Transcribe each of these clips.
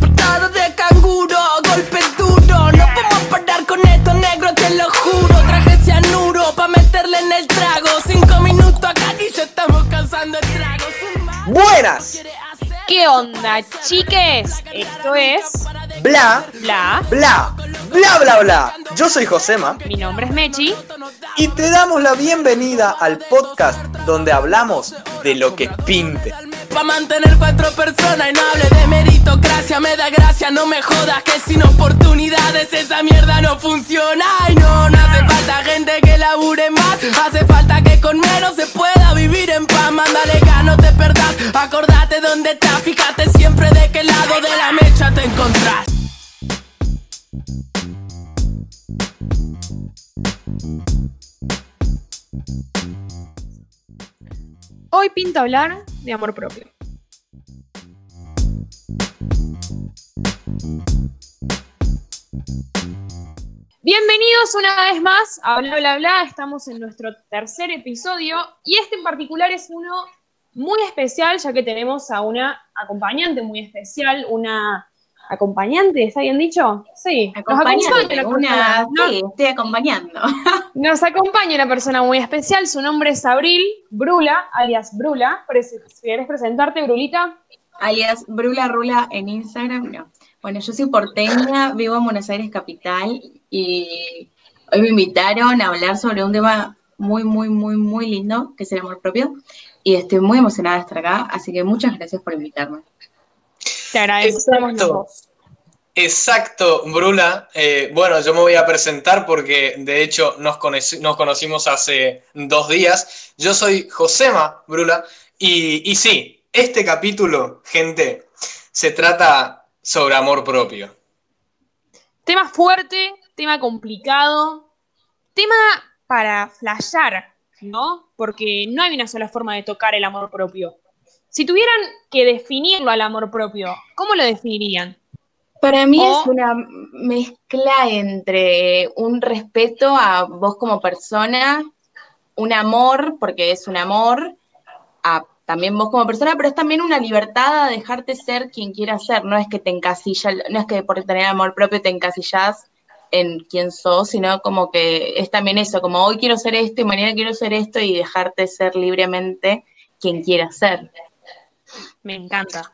Portado de canguro, golpe duro. No podemos parar con esto, negro, te lo juro. Traje cianuro pa' meterle en el trago. Cinco minutos acá y ya estamos cansando el trago. Buenas. ¿Qué onda, chiques? Esto es Bla, Bla. bla, bla, bla, bla. Yo soy Josema Mi nombre es Mechi. y te damos la bienvenida al podcast donde hablamos de lo que pinte. Pa' mantener cuatro personas y no hable de meritocracia. Me da gracia, no me jodas que sin oportunidades esa mierda no funciona. Y no, no hace falta gente que labure más. Hace falta que con menos se pueda vivir en paz. Mándale gas, no te perdás, acordate dónde estás. Fíjate siempre de qué lado de la mecha te encontrás. Hoy pinta hablar de amor propio. Bienvenidos una vez más a Bla Bla Bla. Estamos en nuestro tercer episodio y este en particular es uno muy especial ya que tenemos a una acompañante muy especial, una acompañante, ¿está bien dicho? Sí, nos Acompañante, acompaña una una, persona- no, sí, estoy acompañando. Nos acompaña una persona muy especial, su nombre es Abril Brula, alias Brula. Prese- ¿Quieres presentarte, Brulita? Alias Brula Rula en Instagram. No. Bueno, yo soy porteña, vivo en Buenos Aires capital y hoy me invitaron a hablar sobre un tema muy, muy, muy, muy lindo, que es el amor propio. Y estoy muy emocionada de estar acá, así que muchas gracias por invitarme. Te agradecemos Exacto. Exacto, Brula. Eh, bueno, yo me voy a presentar porque de hecho nos, conoci- nos conocimos hace dos días. Yo soy Josema Brula y, y sí, este capítulo, gente, se trata sobre amor propio. Tema fuerte, tema complicado, tema para flashear, ¿no? Porque no hay una sola forma de tocar el amor propio. Si tuvieran que definirlo al amor propio, ¿cómo lo definirían? Para mí O- es una mezcla entre un respeto a vos como persona, un amor, porque es un amor, a también vos como persona, pero es también una libertad a dejarte ser quien quieras ser. No es que te encasilla, no es que por tener amor propio te encasillas en quién sos, sino como que es también eso, como hoy quiero ser esto y mañana quiero ser esto y dejarte ser libremente quien quieras ser. Me encanta.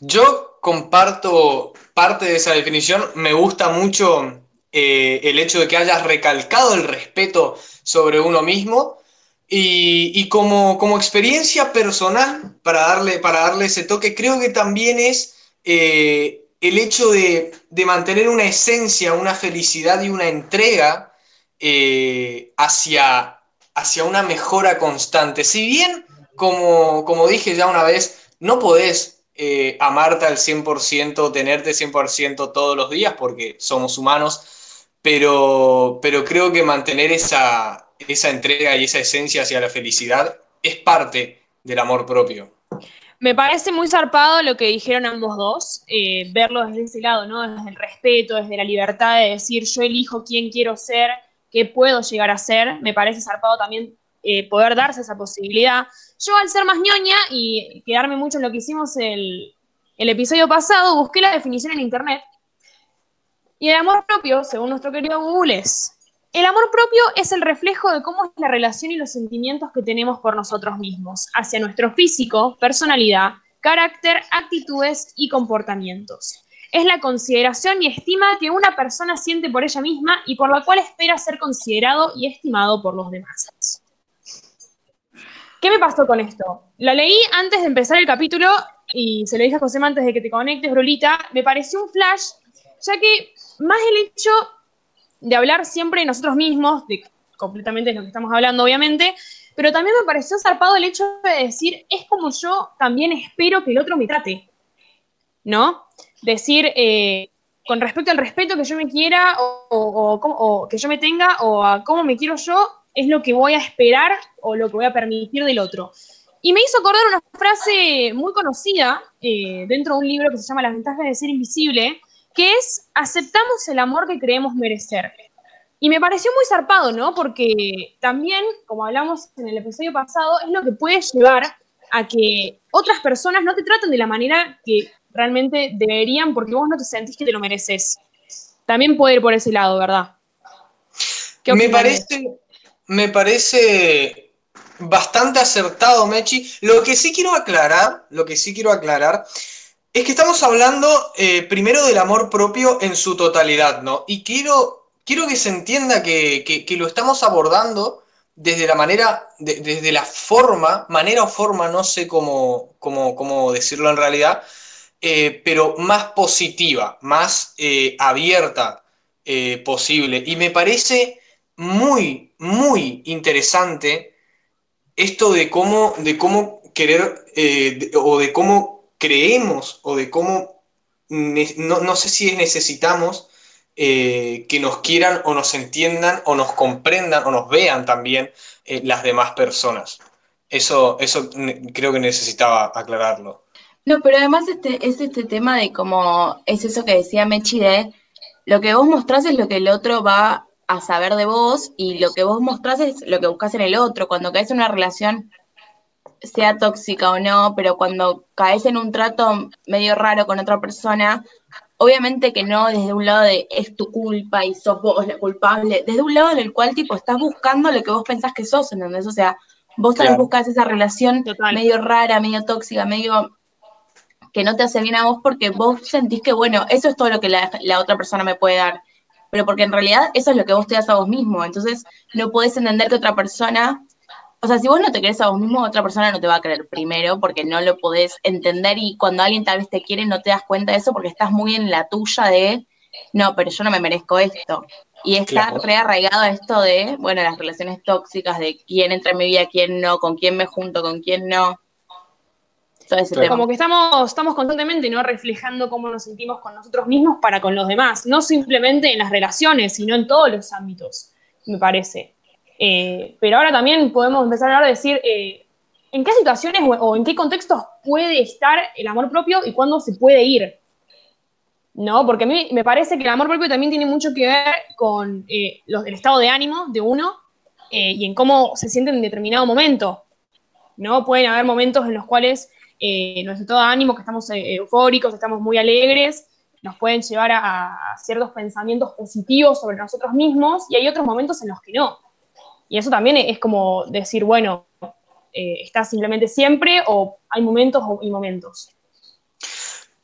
Yo comparto parte de esa definición. Me gusta mucho eh, el hecho de que hayas recalcado el respeto sobre uno mismo. Y, como, como experiencia personal, para darle, para darle ese toque, creo que también es eh, el hecho de, de mantener una esencia, una felicidad y una entrega eh, hacia, hacia una mejora constante. Si bien, como, como dije ya una vez, no podés eh, amarte al 100%, tenerte 100% todos los días, porque somos humanos, pero, pero creo que mantener esa, esa entrega y esa esencia hacia la felicidad es parte del amor propio. Me parece muy zarpado lo que dijeron ambos dos, eh, verlo desde ese lado, ¿no? Desde el respeto, desde la libertad de decir yo elijo quién quiero ser, qué puedo llegar a ser. Me parece zarpado también eh, poder darse esa posibilidad. Yo al ser más ñoña y quedarme mucho en lo que hicimos el, el episodio pasado, busqué la definición en internet. Y el amor propio, según nuestro querido Google, es el amor propio es el reflejo de cómo es la relación y los sentimientos que tenemos por nosotros mismos, hacia nuestro físico, personalidad, carácter, actitudes y comportamientos. Es la consideración y estima que una persona siente por ella misma y por la cual espera ser considerado y estimado por los demás. ¿Qué me pasó con esto? Lo leí antes de empezar el capítulo y se lo dije a José antes de que te conectes, Brolita. Me pareció un flash, ya que más el hecho de hablar siempre nosotros mismos, de completamente de lo que estamos hablando, obviamente, pero también me pareció zarpado el hecho de decir, es como yo también espero que el otro me trate, ¿no? Decir, eh, con respecto al respeto que yo me quiera o que yo me tenga o a cómo me quiero yo, es lo que voy a esperar o lo que voy a permitir del otro. Y me hizo acordar una frase muy conocida eh, dentro de un libro que se llama Las ventajas de ser invisible, que es aceptamos el amor que creemos merecer. Y me pareció muy zarpado, ¿no? Porque también, como hablamos en el episodio pasado, es lo que puede llevar a que otras personas no te tratan de la manera que realmente deberían porque vos no te sentís que te lo mereces. También puede ir por ese lado, ¿verdad? me parece, me parece bastante acertado, Mechi. Lo que sí quiero aclarar, lo que sí quiero aclarar, es que estamos hablando eh, primero del amor propio en su totalidad, ¿no? Y quiero, quiero que se entienda que, lo estamos abordando desde la manera, desde la forma, manera o forma, no sé cómo, cómo, decirlo en realidad, eh, pero más positiva, más eh, abierta posible. Y me parece muy, muy interesante esto de cómo, de cómo querer o de cómo creemos o de cómo, no, sé si necesitamos eh, que nos quieran o nos entiendan o nos comprendan o nos vean también eh, las demás personas. Eso, eso creo que necesitaba aclararlo. No, pero además este, es este tema de cómo es eso que decía Mechi de lo que vos mostrás es lo que el otro va a saber de vos y lo que vos mostrás es lo que buscas en el otro. Cuando caes en una relación sea tóxica o no, pero cuando caes en un trato medio raro con otra persona, obviamente que no desde un lado de es tu culpa y sos vos la culpable, desde un lado en el cual tipo estás buscando lo que vos pensás que sos, ¿entendés? O sea, vos también buscas esa relación medio rara, medio tóxica, medio que no te hace bien a vos porque vos sentís que, bueno, eso es todo lo que la, la otra persona me puede dar, pero porque en realidad eso es lo que vos te das a vos mismo, entonces no podés entender que otra persona o sea, si vos no te crees a vos mismo, otra persona no te va a creer primero porque no lo podés entender y cuando alguien tal vez te quiere no te das cuenta de eso porque estás muy en la tuya de, no, pero yo no me merezco esto. Y está rearraigado a esto de, bueno, las relaciones tóxicas, de quién entra en mi vida, quién no, con quién me junto, con quién no. Como que estamos, estamos constantemente ¿no? reflejando cómo nos sentimos con nosotros mismos para con los demás, no simplemente en las relaciones, sino en todos los ámbitos, me parece. Eh, pero ahora también podemos empezar a hablar de decir eh, en qué situaciones o, en qué contextos puede estar el amor propio y cuándo se puede ir. ¿No? Porque a mí me parece que el amor propio también tiene mucho que ver con eh, el estado de ánimo de uno y en cómo se siente en determinado momento. ¿No? Pueden haber momentos en los cuales nuestro estado de ánimo, que estamos eufóricos, estamos muy alegres, nos pueden llevar a ciertos pensamientos positivos sobre nosotros mismos y hay otros momentos en los que no. Y eso también es como decir, bueno, eh, ¿estás simplemente siempre o hay momentos y momentos?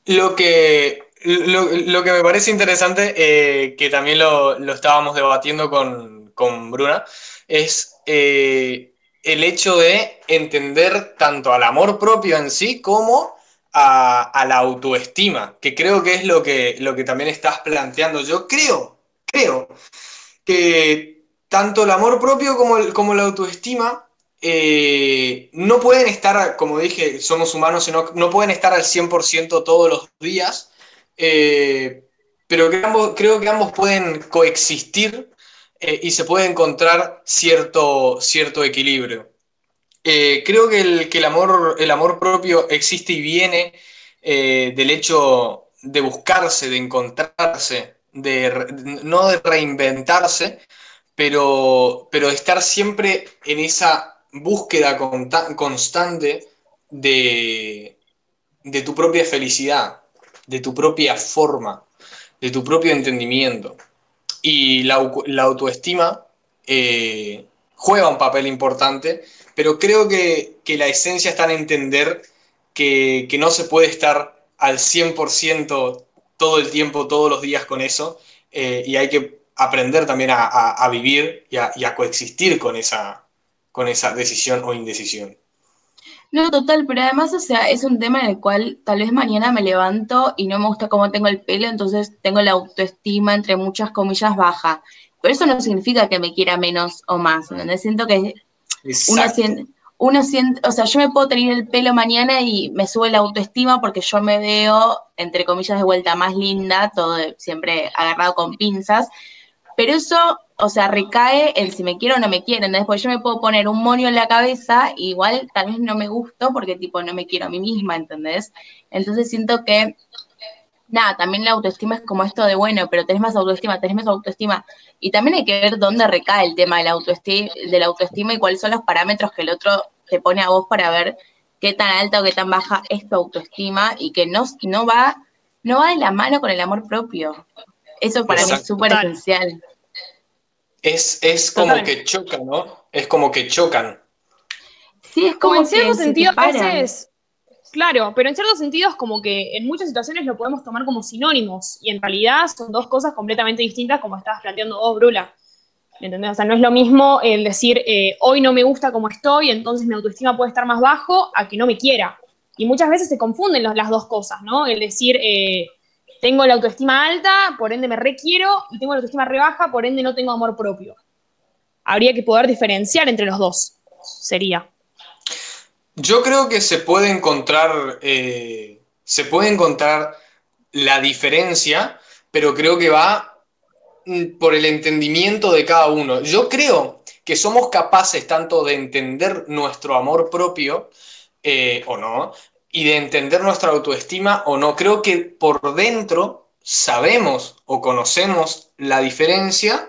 Lo que, lo, que me parece interesante, eh, que también lo, estábamos debatiendo con, Bruna, es eh, el hecho de entender tanto al amor propio en sí como a, la autoestima, que creo que es lo que, lo que también estás planteando. Yo creo, creo que tanto el amor propio como, la autoestima eh, no pueden estar, como dije, somos humanos, no, no pueden estar al 100% todos los días, eh, pero creo que ambos pueden coexistir eh, y se puede encontrar cierto, cierto equilibrio. creo que, el, que el, amor, el amor propio existe y viene del hecho de buscarse, de encontrarse, de, no de reinventarse, pero, pero estar siempre en esa búsqueda constante de, de tu propia felicidad, de tu propia forma, de tu propio entendimiento. Y la, autoestima eh, juega un papel importante, pero creo que, la esencia está en entender que, no se puede estar al 100% todo el tiempo, todos los días con eso, eh, y hay que aprender también a, vivir y a, coexistir con esa, con esa decisión o indecisión. No, total, pero además, o sea, es un tema en el cual tal vez mañana me levanto y no me gusta cómo tengo el pelo, entonces tengo la autoestima, entre muchas comillas, baja. Pero eso no significa que me quiera menos o más, ¿entendés? Siento que uno siente, uno siente, o sea, yo me puedo tener el pelo mañana y me sube la autoestima porque yo me veo, entre comillas, de vuelta más linda, todo siempre agarrado con pinzas, pero eso, o sea, recae en si me quiero o no me quieren. Después yo me puedo poner un monio en la cabeza, igual tal vez no me gusto porque tipo no me quiero a mí misma, ¿entendés? Entonces siento que, nada, también la autoestima es como esto de, bueno, pero tenés más autoestima, tenés más autoestima. Y también hay que ver dónde recae el tema de la autoestima, de la autoestima y cuáles son los parámetros que el otro te pone a vos para ver qué tan alta o qué tan baja es tu autoestima y que no, no, va, no va de la mano con el amor propio. Eso para mí es súper esencial. Es, es como que chocan, ¿no? Es como que chocan. Sí, es como, en cierto sentido a veces Claro, pero en ciertos sentidos como que en muchas situaciones lo podemos tomar como sinónimos y en realidad son dos cosas completamente distintas como estabas planteando vos, Brula. ¿Entendés? O sea, no es lo mismo el decir eh, hoy no me gusta como estoy, entonces mi autoestima puede estar más bajo, a que no me quiera. Y muchas veces se confunden las dos cosas, ¿no? El decir eh, tengo la autoestima alta, por ende me requiero, y tengo la autoestima re baja, por ende no tengo amor propio. Habría que poder diferenciar entre los dos, sería. Yo creo que se puede encontrar, eh, se puede encontrar la diferencia, pero creo que va mm, por el entendimiento de cada uno. Yo creo que somos capaces tanto de entender nuestro amor propio eh, o no, y de entender nuestra autoestima o no. Creo que por dentro sabemos o conocemos la diferencia,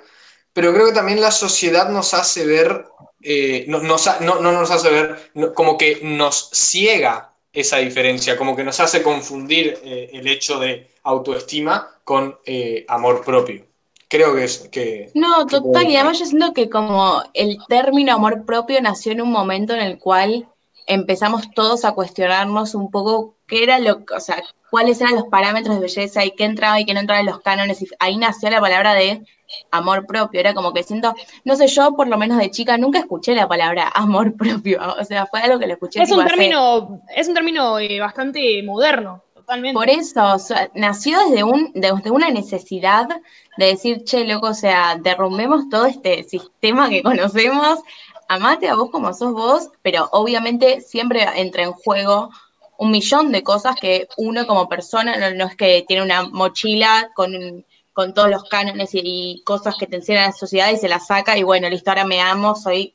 pero creo que también la sociedad nos hace ver eh, no, no, nos hace ver, como que nos ciega esa diferencia, como que nos hace confundir eh, el hecho de autoestima con eh, amor propio. Creo que es que... No, total, y además yo siento que como el término amor propio nació en un momento en el cual empezamos todos a cuestionarnos un poco qué era lo, o sea, cuáles eran los parámetros de belleza y qué entraba y qué no entraba en los cánones. Y ahí nació la palabra de amor propio. Era como que siento, no sé, yo por lo menos de chica nunca escuché la palabra amor propio. O sea, fue algo que lo escuché. Es un término, es un término eh, bastante moderno. Totalmente. Por eso, nació desde, un, desde una necesidad de decir, che, loco, o sea, derrumbemos todo este sistema que conocemos, amate a vos como sos vos, pero obviamente siempre entra en juego un millón de cosas que uno como persona no, es que tiene una mochila con, con todos los cánones y, cosas que te enseñan la sociedad y se la saca y bueno, listo, ahora me amo, soy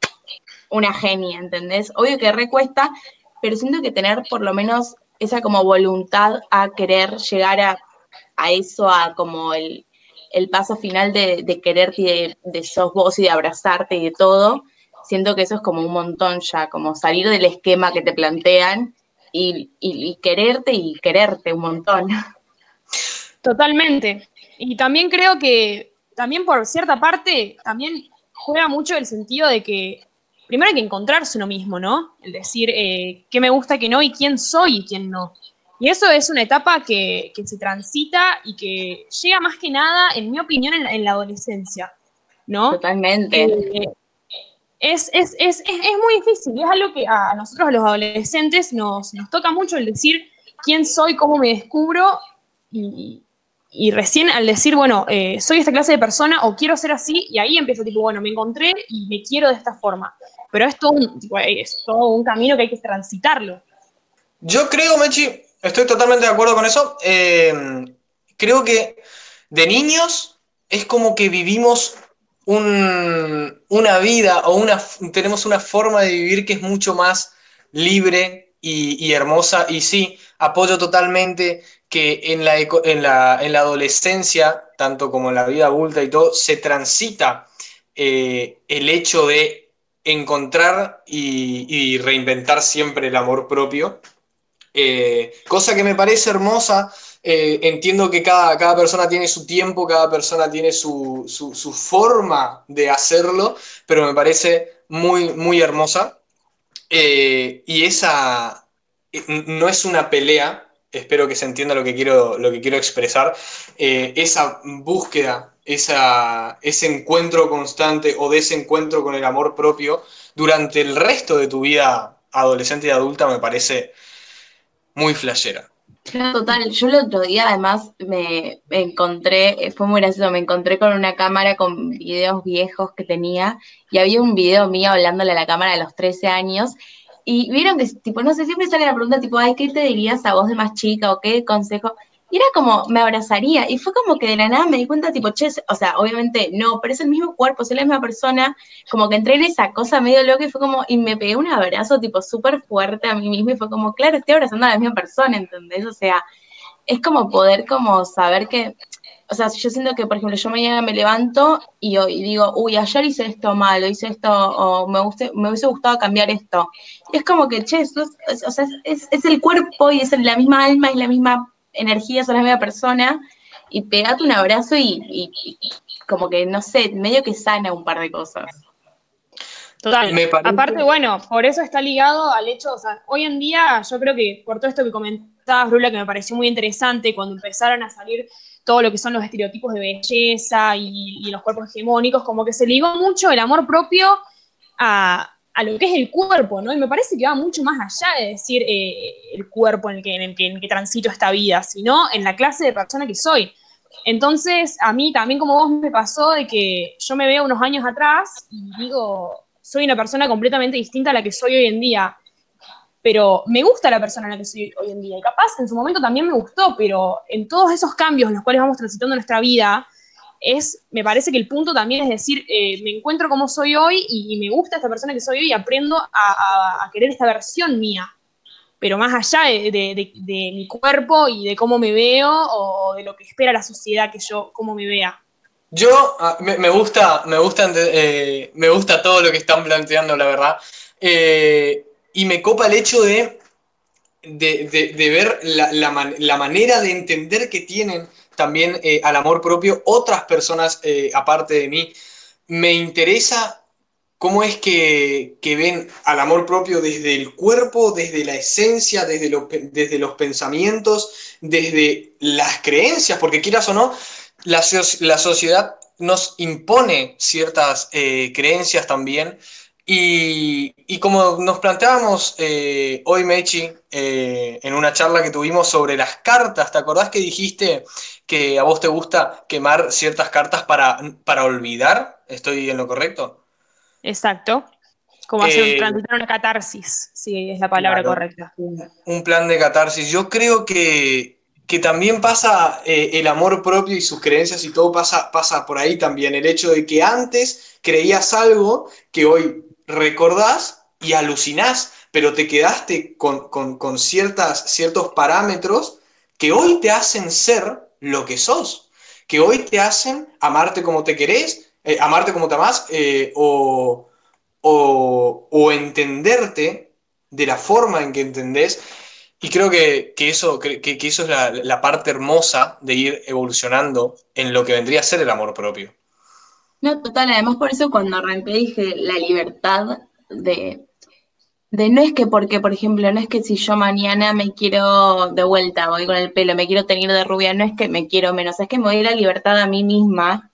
una genia, ¿entendés? Obvio que recuesta, pero siento que tener por lo menos esa como voluntad a querer llegar a, eso, a como el, paso final de, quererte y de sos vos y de abrazarte y de todo, siento que eso es como un montón ya, como salir del esquema que te plantean y, quererte y quererte un montón. Totalmente. Y también creo que, también por cierta parte, también juega mucho el sentido de que primero hay que encontrarse uno mismo, ¿no? El decir eh, qué me gusta, qué no y quién soy y quién no. Y eso es una etapa que, se transita y que llega más que nada, en mi opinión, en, la adolescencia, ¿no? Totalmente. Eh, es, es, es, es, muy difícil es algo que a nosotros, a los adolescentes, nos, nos toca mucho el decir quién soy, cómo me descubro y, y recién al decir, bueno, eh, soy esta clase de persona o quiero ser así, y ahí empiezo tipo, bueno, me encontré y me quiero de esta forma. Pero es todo un, es todo un camino que hay que transitarlo. Yo creo, Mechi, estoy totalmente de acuerdo con eso. Eh, creo que de niños es como que vivimos una vida o una, tenemos una forma de vivir que es mucho más libre y, hermosa. Y sí, apoyo totalmente que en la, en, la, adolescencia, tanto como en la vida adulta y todo, se transita eh, el hecho de encontrar y, reinventar siempre el amor propio. Eh, cosa que me parece hermosa eh, entiendo que cada, cada, persona tiene su tiempo, cada persona tiene su, forma de hacerlo, pero me parece muy, muy hermosa. Eh, y esa eh, no es una pelea, espero que se entienda lo que quiero, lo que quiero expresar, esa búsqueda, esa, ese encuentro constante o desencuentro con el amor propio durante el resto de tu vida adolescente y adulta me parece muy flashera. Total, yo el otro día además me, encontré, fue muy gracioso, me encontré con una cámara con videos viejos que tenía y había un video mío hablándole a la cámara a los 13 años y vieron que, tipo, no sé, siempre sale la pregunta tipo, ay, ¿qué te dirías a vos de más chica o qué consejo? Y era como, me abrazaría. Y fue como que de la nada me di cuenta, tipo, che, o sea, obviamente no, pero es el mismo cuerpo, es la misma persona. Como que entré en esa cosa medio loca y fue como, y me pegué un abrazo, tipo, súper fuerte a mí mismo. Y fue como, claro, estoy abrazando a la misma persona, ¿entendés? O sea, es como poder, como saber que, o sea, yo siento que, por ejemplo, yo mañana me levanto y, digo, uy, ayer hice esto mal, o hice esto, o me, me hubiese gustado cambiar esto. Y es como que, che, es, o sea, es, es, el cuerpo y es la misma alma y la misma energía, son la misma persona, y pegate un abrazo y, y, como que, no sé, medio que sana un par de cosas. Total. Aparte, bueno, por eso está ligado al hecho, o sea, hoy en día yo creo que por todo esto que comentabas, Rula, que me pareció muy interesante, cuando empezaron a salir todo lo que son los estereotipos de belleza y, los cuerpos hegemónicos, como que se ligó mucho el amor propio a, lo que es el cuerpo, ¿no? Y me parece que va mucho más allá de decir eh, el cuerpo en el, que, en, que, transito esta vida, sino en la clase de persona que soy. Entonces, a mí también como vos me pasó de que yo me veo unos años atrás y digo, soy una persona completamente distinta a la que soy hoy en día pero me gusta la persona en la que soy hoy en día. Y capaz en su momento también me gustó, pero en todos esos cambios en los cuales vamos transitando nuestra vida, es, me parece que el punto también es decir, eh, me encuentro como soy hoy y, me gusta esta persona que soy hoy y aprendo a, querer esta versión mía. Pero más allá de, mi cuerpo y de cómo me veo o de lo que espera la sociedad que yo, cómo me vea. Yo, ah, me, gusta, me gusta, eh, me gusta todo lo que están planteando, la verdad. Eh, y me copa el hecho de, de, ver la, manera de entender que tienen también eh, al amor propio otras personas eh, aparte de mí. Me interesa cómo es que, ven al amor propio desde el cuerpo, desde la esencia, desde, desde los pensamientos, desde las creencias, porque quieras o no, la, la sociedad nos impone ciertas eh, creencias también y, como nos planteábamos eh, hoy, Mechi, eh, en una charla que tuvimos sobre las cartas, ¿te acordás que dijiste que a vos te gusta quemar ciertas cartas para, para olvidar? ¿Estoy en lo correcto? Exacto. Como hacer eh, una catarsis, si es la palabra correcta. Un, plan de catarsis. Yo creo que, que también pasa el amor propio y sus creencias y todo pasa, pasa por ahí también. El hecho de que antes creías algo que hoy recordás y alucinás, pero te quedaste con, ciertas, ciertos parámetros que hoy te hacen ser lo que sos, que hoy te hacen amarte como te querés, eh, amarte como te amás, eh, o, entenderte de la forma en que entendés. Y creo que, eso, que, eso es la, la, parte hermosa de ir evolucionando en lo que vendría a ser el amor propio. No, total, además por eso cuando arranqué dije la libertad de, de no es que porque, por ejemplo, no es que si yo mañana me quiero de vuelta, voy con el pelo, me quiero tener de rubia, no es que me quiero menos, es que me doy la libertad a mí misma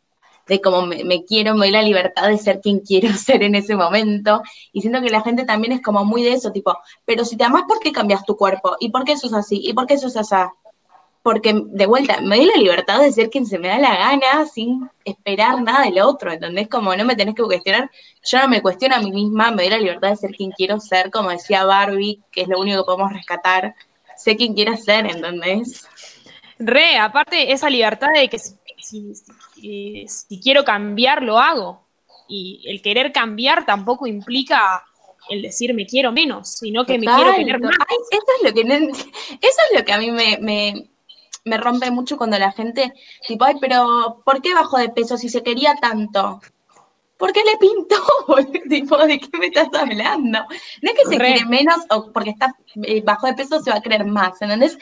de cómo me, quiero, me doy la libertad de ser quien quiero ser en ese momento. Y siento que la gente también es como muy de eso, tipo, pero si te amas, ¿por qué cambias tu cuerpo? ¿Y por qué eso es así? ¿Y por qué eso es así? Porque de vuelta, me doy la libertad de ser quien se me da la gana sin esperar nada del otro, ¿entendés? Como no me tenés que cuestionar, yo no me cuestiono a mí misma, me doy la libertad de ser quien quiero ser, como decía Barbie, que es lo único que podemos rescatar, sé quien quiera ser, ¿entendés? Re, aparte esa libertad de que si, quiero cambiar, lo hago. Y el querer cambiar tampoco implica el decir me quiero menos, sino que me quiero querer más. eso, es lo que, eso es lo que a mí me me rompe mucho cuando la gente, tipo, ay, pero ¿por qué bajó de peso si se quería tanto? ¿Por qué le pintó? tipo, ¿de qué me estás hablando? No es que se quiere menos o porque está eh, bajo de peso se va a creer más, ¿entendés?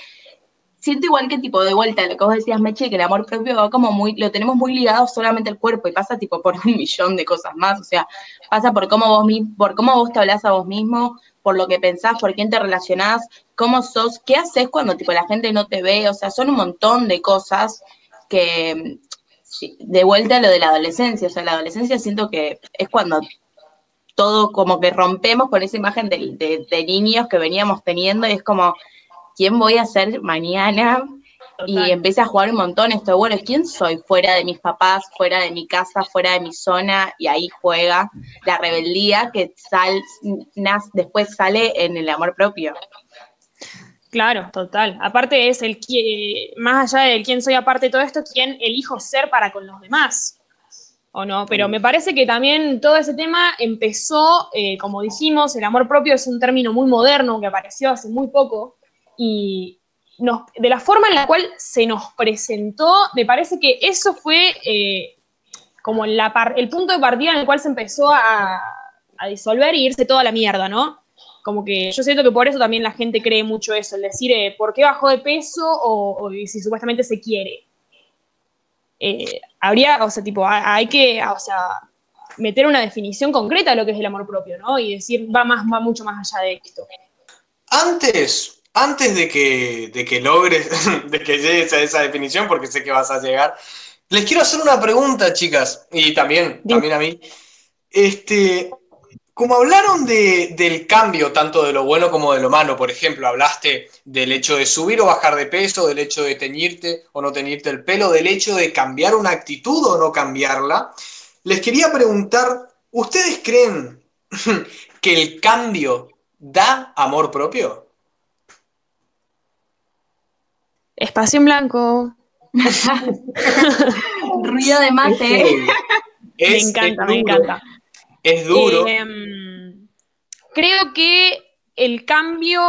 Siento igual que tipo de vuelta lo que vos decías, Meche, que el amor propio va como muy, lo tenemos muy ligado solamente al cuerpo y pasa tipo por un millón de cosas más, o sea, pasa por cómo vos, por cómo vos te hablas a vos mismo, por lo que pensás, por quién te relacionás, cómo sos, qué haces cuando tipo la gente no te ve, o sea, son un montón de cosas que de vuelta a lo de la adolescencia, o sea, la adolescencia siento que es cuando todo como que rompemos con esa imagen de niños que veníamos teniendo y es como, ¿quién voy a ser mañana? Y empieza a jugar un montón esto, bueno, ¿quién soy fuera de mis papás, fuera de mi casa, fuera de mi zona? Y ahí juega la rebeldía que sal, después sale en el amor propio. Claro, total. Aparte es el que, más allá del quién soy aparte de todo esto, quién elijo ser para con los demás. ¿O no? Pero me parece que también todo ese tema empezó, eh, como dijimos, el amor propio es un término muy moderno que apareció hace muy poco y, de la forma en la cual se nos presentó, me parece que eso fue eh, como el punto de partida en el cual se empezó a, disolver y irse toda la mierda, ¿no? Como que yo siento que por eso también la gente cree mucho eso, el decir, eh, ¿por qué bajó de peso? O, si supuestamente se quiere. Eh, habría, o sea, tipo, hay que, o sea, meter una definición concreta de lo que es el amor propio, ¿no? Y decir, va, más, va mucho más allá de esto. Antes, antes de que, de que logres, de que llegues a esa definición, porque sé que vas a llegar, les quiero hacer una pregunta, chicas, y también, también a mí. Este, como hablaron del cambio, tanto de lo bueno como de lo malo, por ejemplo, hablaste del hecho de subir o bajar de peso, del hecho de teñirte o no teñirte el pelo, del hecho de cambiar una actitud o no cambiarla, les quería preguntar, ¿ustedes creen que el cambio da amor propio? Espacio en blanco. Ruido de mate. me encanta, me encanta. Es duro. Em, creo que el cambio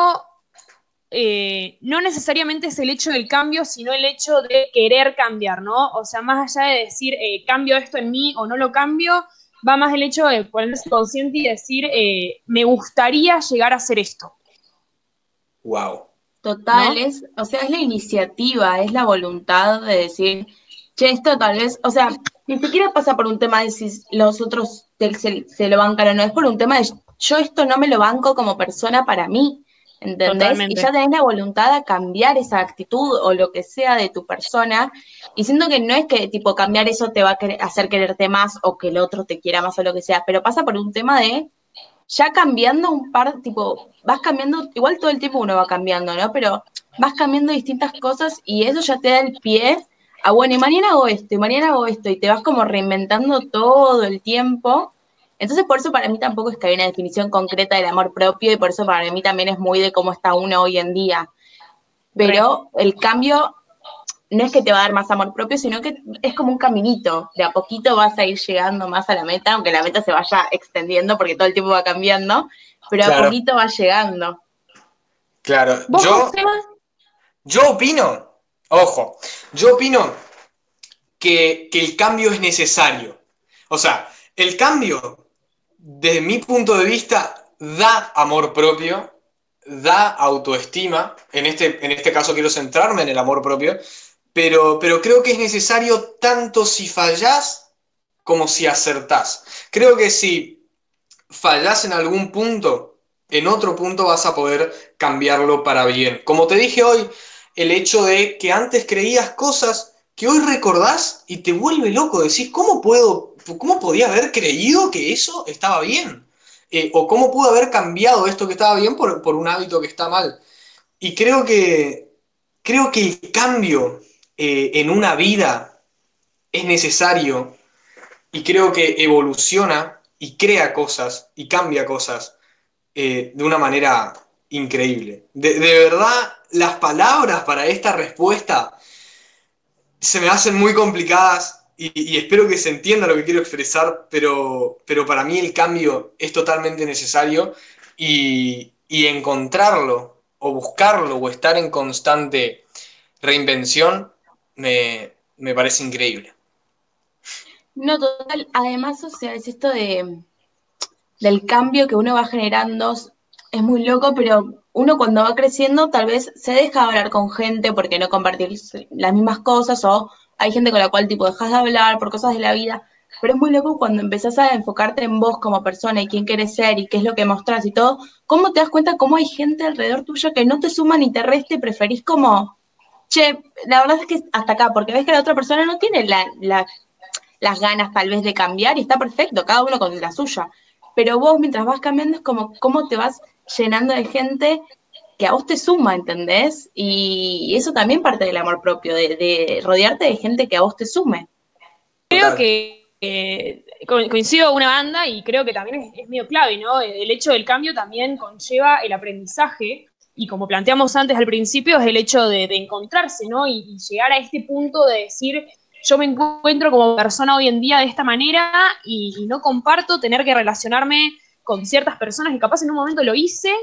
eh, no necesariamente es el hecho del cambio, sino el hecho de querer cambiar, ¿no? O sea, más allá de decir, eh, cambio esto en mí o no lo cambio, va más el hecho de ponerse consciente y decir, eh, me gustaría llegar a hacer esto. Wow. Total, o sea, es la iniciativa, es la voluntad de decir, che, esto tal vez, o sea, ni siquiera pasa por un tema de si los otros se, se lo bancan o no, es por un tema de yo esto no me lo banco como persona para mí, ¿entendés? Y ya tenés la voluntad de cambiar esa actitud o lo que sea de tu persona, y siento que no es que tipo cambiar eso te va a hacer quererte más o que el otro te quiera más o lo que sea, pero pasa por un tema de ya cambiando un par, tipo, vas cambiando, igual todo el tiempo uno va cambiando, ¿no? Pero vas cambiando distintas cosas y eso ya te da el pie a, bueno, y mañana hago esto, y mañana hago esto, y te vas como reinventando todo el tiempo. Entonces, por eso para mí tampoco es que hay una definición concreta del amor propio, y por eso para mí también es muy de cómo está uno hoy en día. Pero el cambio no es que te va a dar más amor propio, sino que es como un caminito. De a poquito vas a ir llegando más a la meta, aunque la meta se vaya extendiendo porque todo el tiempo va cambiando, pero a poquito va llegando. Claro, yo, yo opino, ojo, yo opino que, que el cambio es necesario. O sea, el cambio, desde mi punto de vista, da amor propio, da autoestima. En este, en este caso quiero centrarme en el amor propio pero, creo que es necesario tanto si fallás como si acertás. Creo que si fallás en algún punto, en otro punto vas a poder cambiarlo para bien. Como te dije hoy, el hecho de que antes creías cosas que hoy recordás y te vuelve loco. Decís, ¿cómo puedo, cómo podía haber creído que eso estaba bien? Eh, o cómo pudo haber cambiado esto que estaba bien por, por, un hábito que está mal. Y creo que, creo que el cambio eh, en una vida es necesario y creo que evoluciona y crea cosas y cambia cosas eh, de una manera increíble. De, verdad, las palabras para esta respuesta se me hacen muy complicadas y, espero que se entienda lo que quiero expresar, pero, pero para mí el cambio es totalmente necesario y, y encontrarlo o buscarlo o estar en constante reinvención me, parece increíble. No, total. Además, o sea, es esto de del cambio que uno va generando. Es muy loco, pero uno cuando va creciendo tal vez se deja hablar con gente porque no compartir las mismas cosas o hay gente con la cual tipo dejas de hablar por cosas de la vida. Pero es muy loco cuando empezás a enfocarte en vos como persona y quién quieres ser y qué es lo que mostrás y todo, cómo te das cuenta cómo hay gente alrededor tuyo que no te suma ni te resta y preferís como che, la verdad es que hasta acá, porque ves que la otra persona no tiene las ganas tal vez de cambiar y está perfecto, cada uno con la suya. Pero vos mientras vas cambiando es como cómo te vas llenando de gente que a vos te suma, ¿entendés? Y eso también parte del amor propio, de, rodearte de gente que a vos te sume. Creo que eh, coincido una banda y creo que también es, es medio clave, ¿no? El hecho del cambio también conlleva el aprendizaje y como planteamos antes al principio, es el hecho de, encontrarse, ¿no? Y, llegar a este punto de decir, yo me encuentro como persona hoy en día de esta manera y, no comparto tener que relacionarme con ciertas personas que capaz en un momento lo hice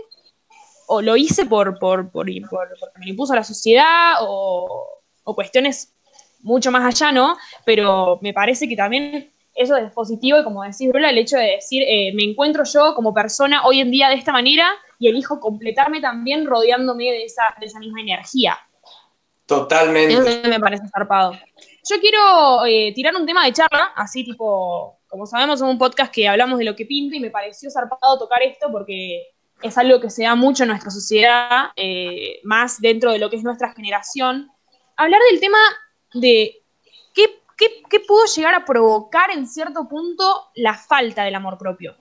o lo hice por, por, por, por porque me impuso la sociedad o cuestiones mucho más allá, ¿no? Pero me parece que también eso es positivo y como decís, Brula, el hecho de decir, eh, me encuentro yo como persona hoy en día de esta manera y elijo completarme también rodeándome de esa, de esa misma energía. Totalmente. Eso me parece zarpado. Yo quiero eh, tirar un tema de charla, así tipo, como sabemos, es un podcast que hablamos de lo que pinta y me pareció zarpado tocar esto porque es algo que se da mucho en nuestra sociedad, eh, más dentro de lo que es nuestra generación. Hablar del tema de qué, pudo llegar a provocar en cierto punto la falta del amor propio.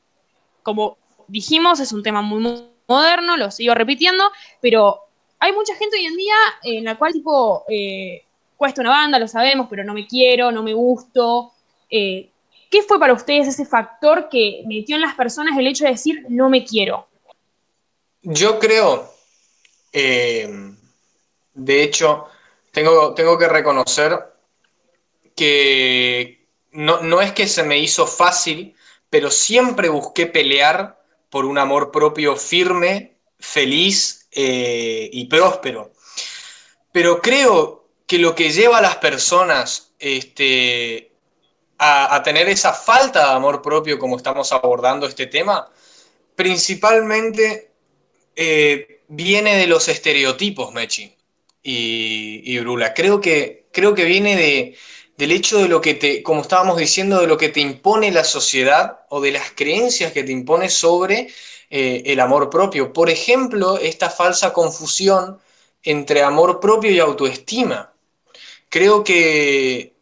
Como dijimos, es un tema muy moderno, lo sigo repitiendo, pero hay mucha gente hoy en día en la cual tipo eh, cuesta una banda, lo sabemos, pero no me quiero, no me gusto. Eh, ¿Qué fue para ustedes ese factor que metió en las personas el hecho de decir no me quiero? Yo creo, eh, de hecho, tengo, tengo que reconocer que no, no, es que se me hizo fácil, pero siempre busqué pelear por un amor propio firme, feliz eh, y próspero. Pero creo que lo que lleva a las personas este, a, tener esa falta de amor propio, como estamos abordando este tema, principalmente eh, viene de los estereotipos, Mechi y, Brula. Creo que, creo que viene de, del hecho de lo que te, como estábamos diciendo, de lo que te impone la sociedad o de las creencias que te impone sobre eh, el amor propio. Por ejemplo, esta falsa confusión entre amor propio y autoestima. Creo que,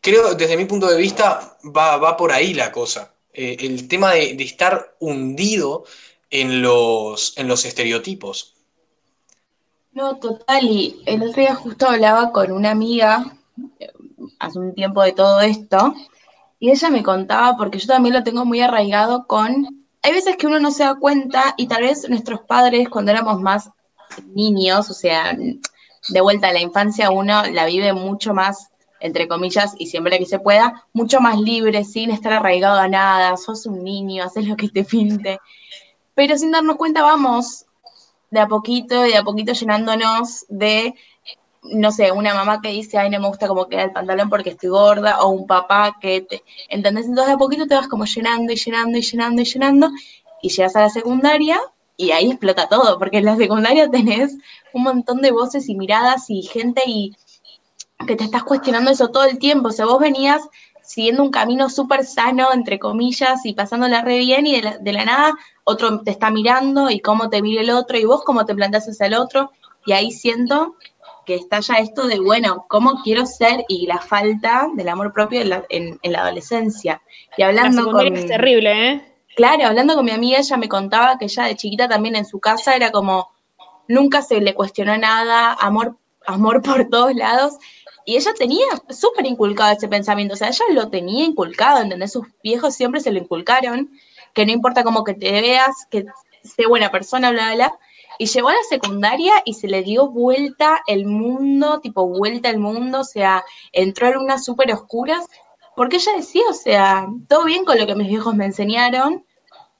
creo, desde mi punto de vista, va, por ahí la cosa. Eh, el tema de, de, estar hundido en los, en los estereotipos. No, total, y el otro día justo hablaba con una amiga hace un tiempo de todo esto, y ella me contaba, porque yo también lo tengo muy arraigado con, hay veces que uno no se da cuenta y tal vez nuestros padres cuando éramos más niños, o sea, de vuelta a la infancia uno la vive mucho más, entre comillas, y siempre que se pueda, mucho más libre, sin estar arraigado a nada, sos un niño, haces lo que te pinte. Pero sin darnos cuenta vamos de a poquito de a poquito llenándonos de, no sé, una mamá que dice, ay, no me gusta cómo queda el pantalón porque estoy gorda, o un papá que te, ¿entendés? Entonces de a poquito te vas como llenando y llenando y llenando y llenando, y llegas a la secundaria y ahí explota todo, porque en la secundaria tenés un montón de voces y miradas y gente y que te estás cuestionando eso todo el tiempo, o sea, vos venías siguiendo un camino súper sano, entre comillas, y pasándola re bien, y de la, nada otro te está mirando y cómo te mira el otro, y vos cómo te planteas hacia el otro, y ahí siento que está ya esto de, bueno, cómo quiero ser y la falta del amor propio en la, adolescencia. Y hablando con... es terrible, ¿eh? Claro, hablando con mi amiga, ella me contaba que ella de chiquita también en su casa era como, nunca se le cuestionó nada, amor, amor por todos lados, y ella tenía súper inculcado ese pensamiento, o sea, ella lo tenía inculcado, ¿entendés? Sus viejos siempre se lo inculcaron, que no importa cómo que te veas, que sé buena persona, bla, bla, bla. Y llegó a la secundaria y se le dio vuelta el mundo, tipo vuelta el mundo, o sea, entró en unas súper oscuras, porque ella decía, o sea, todo bien con lo que mis viejos me enseñaron,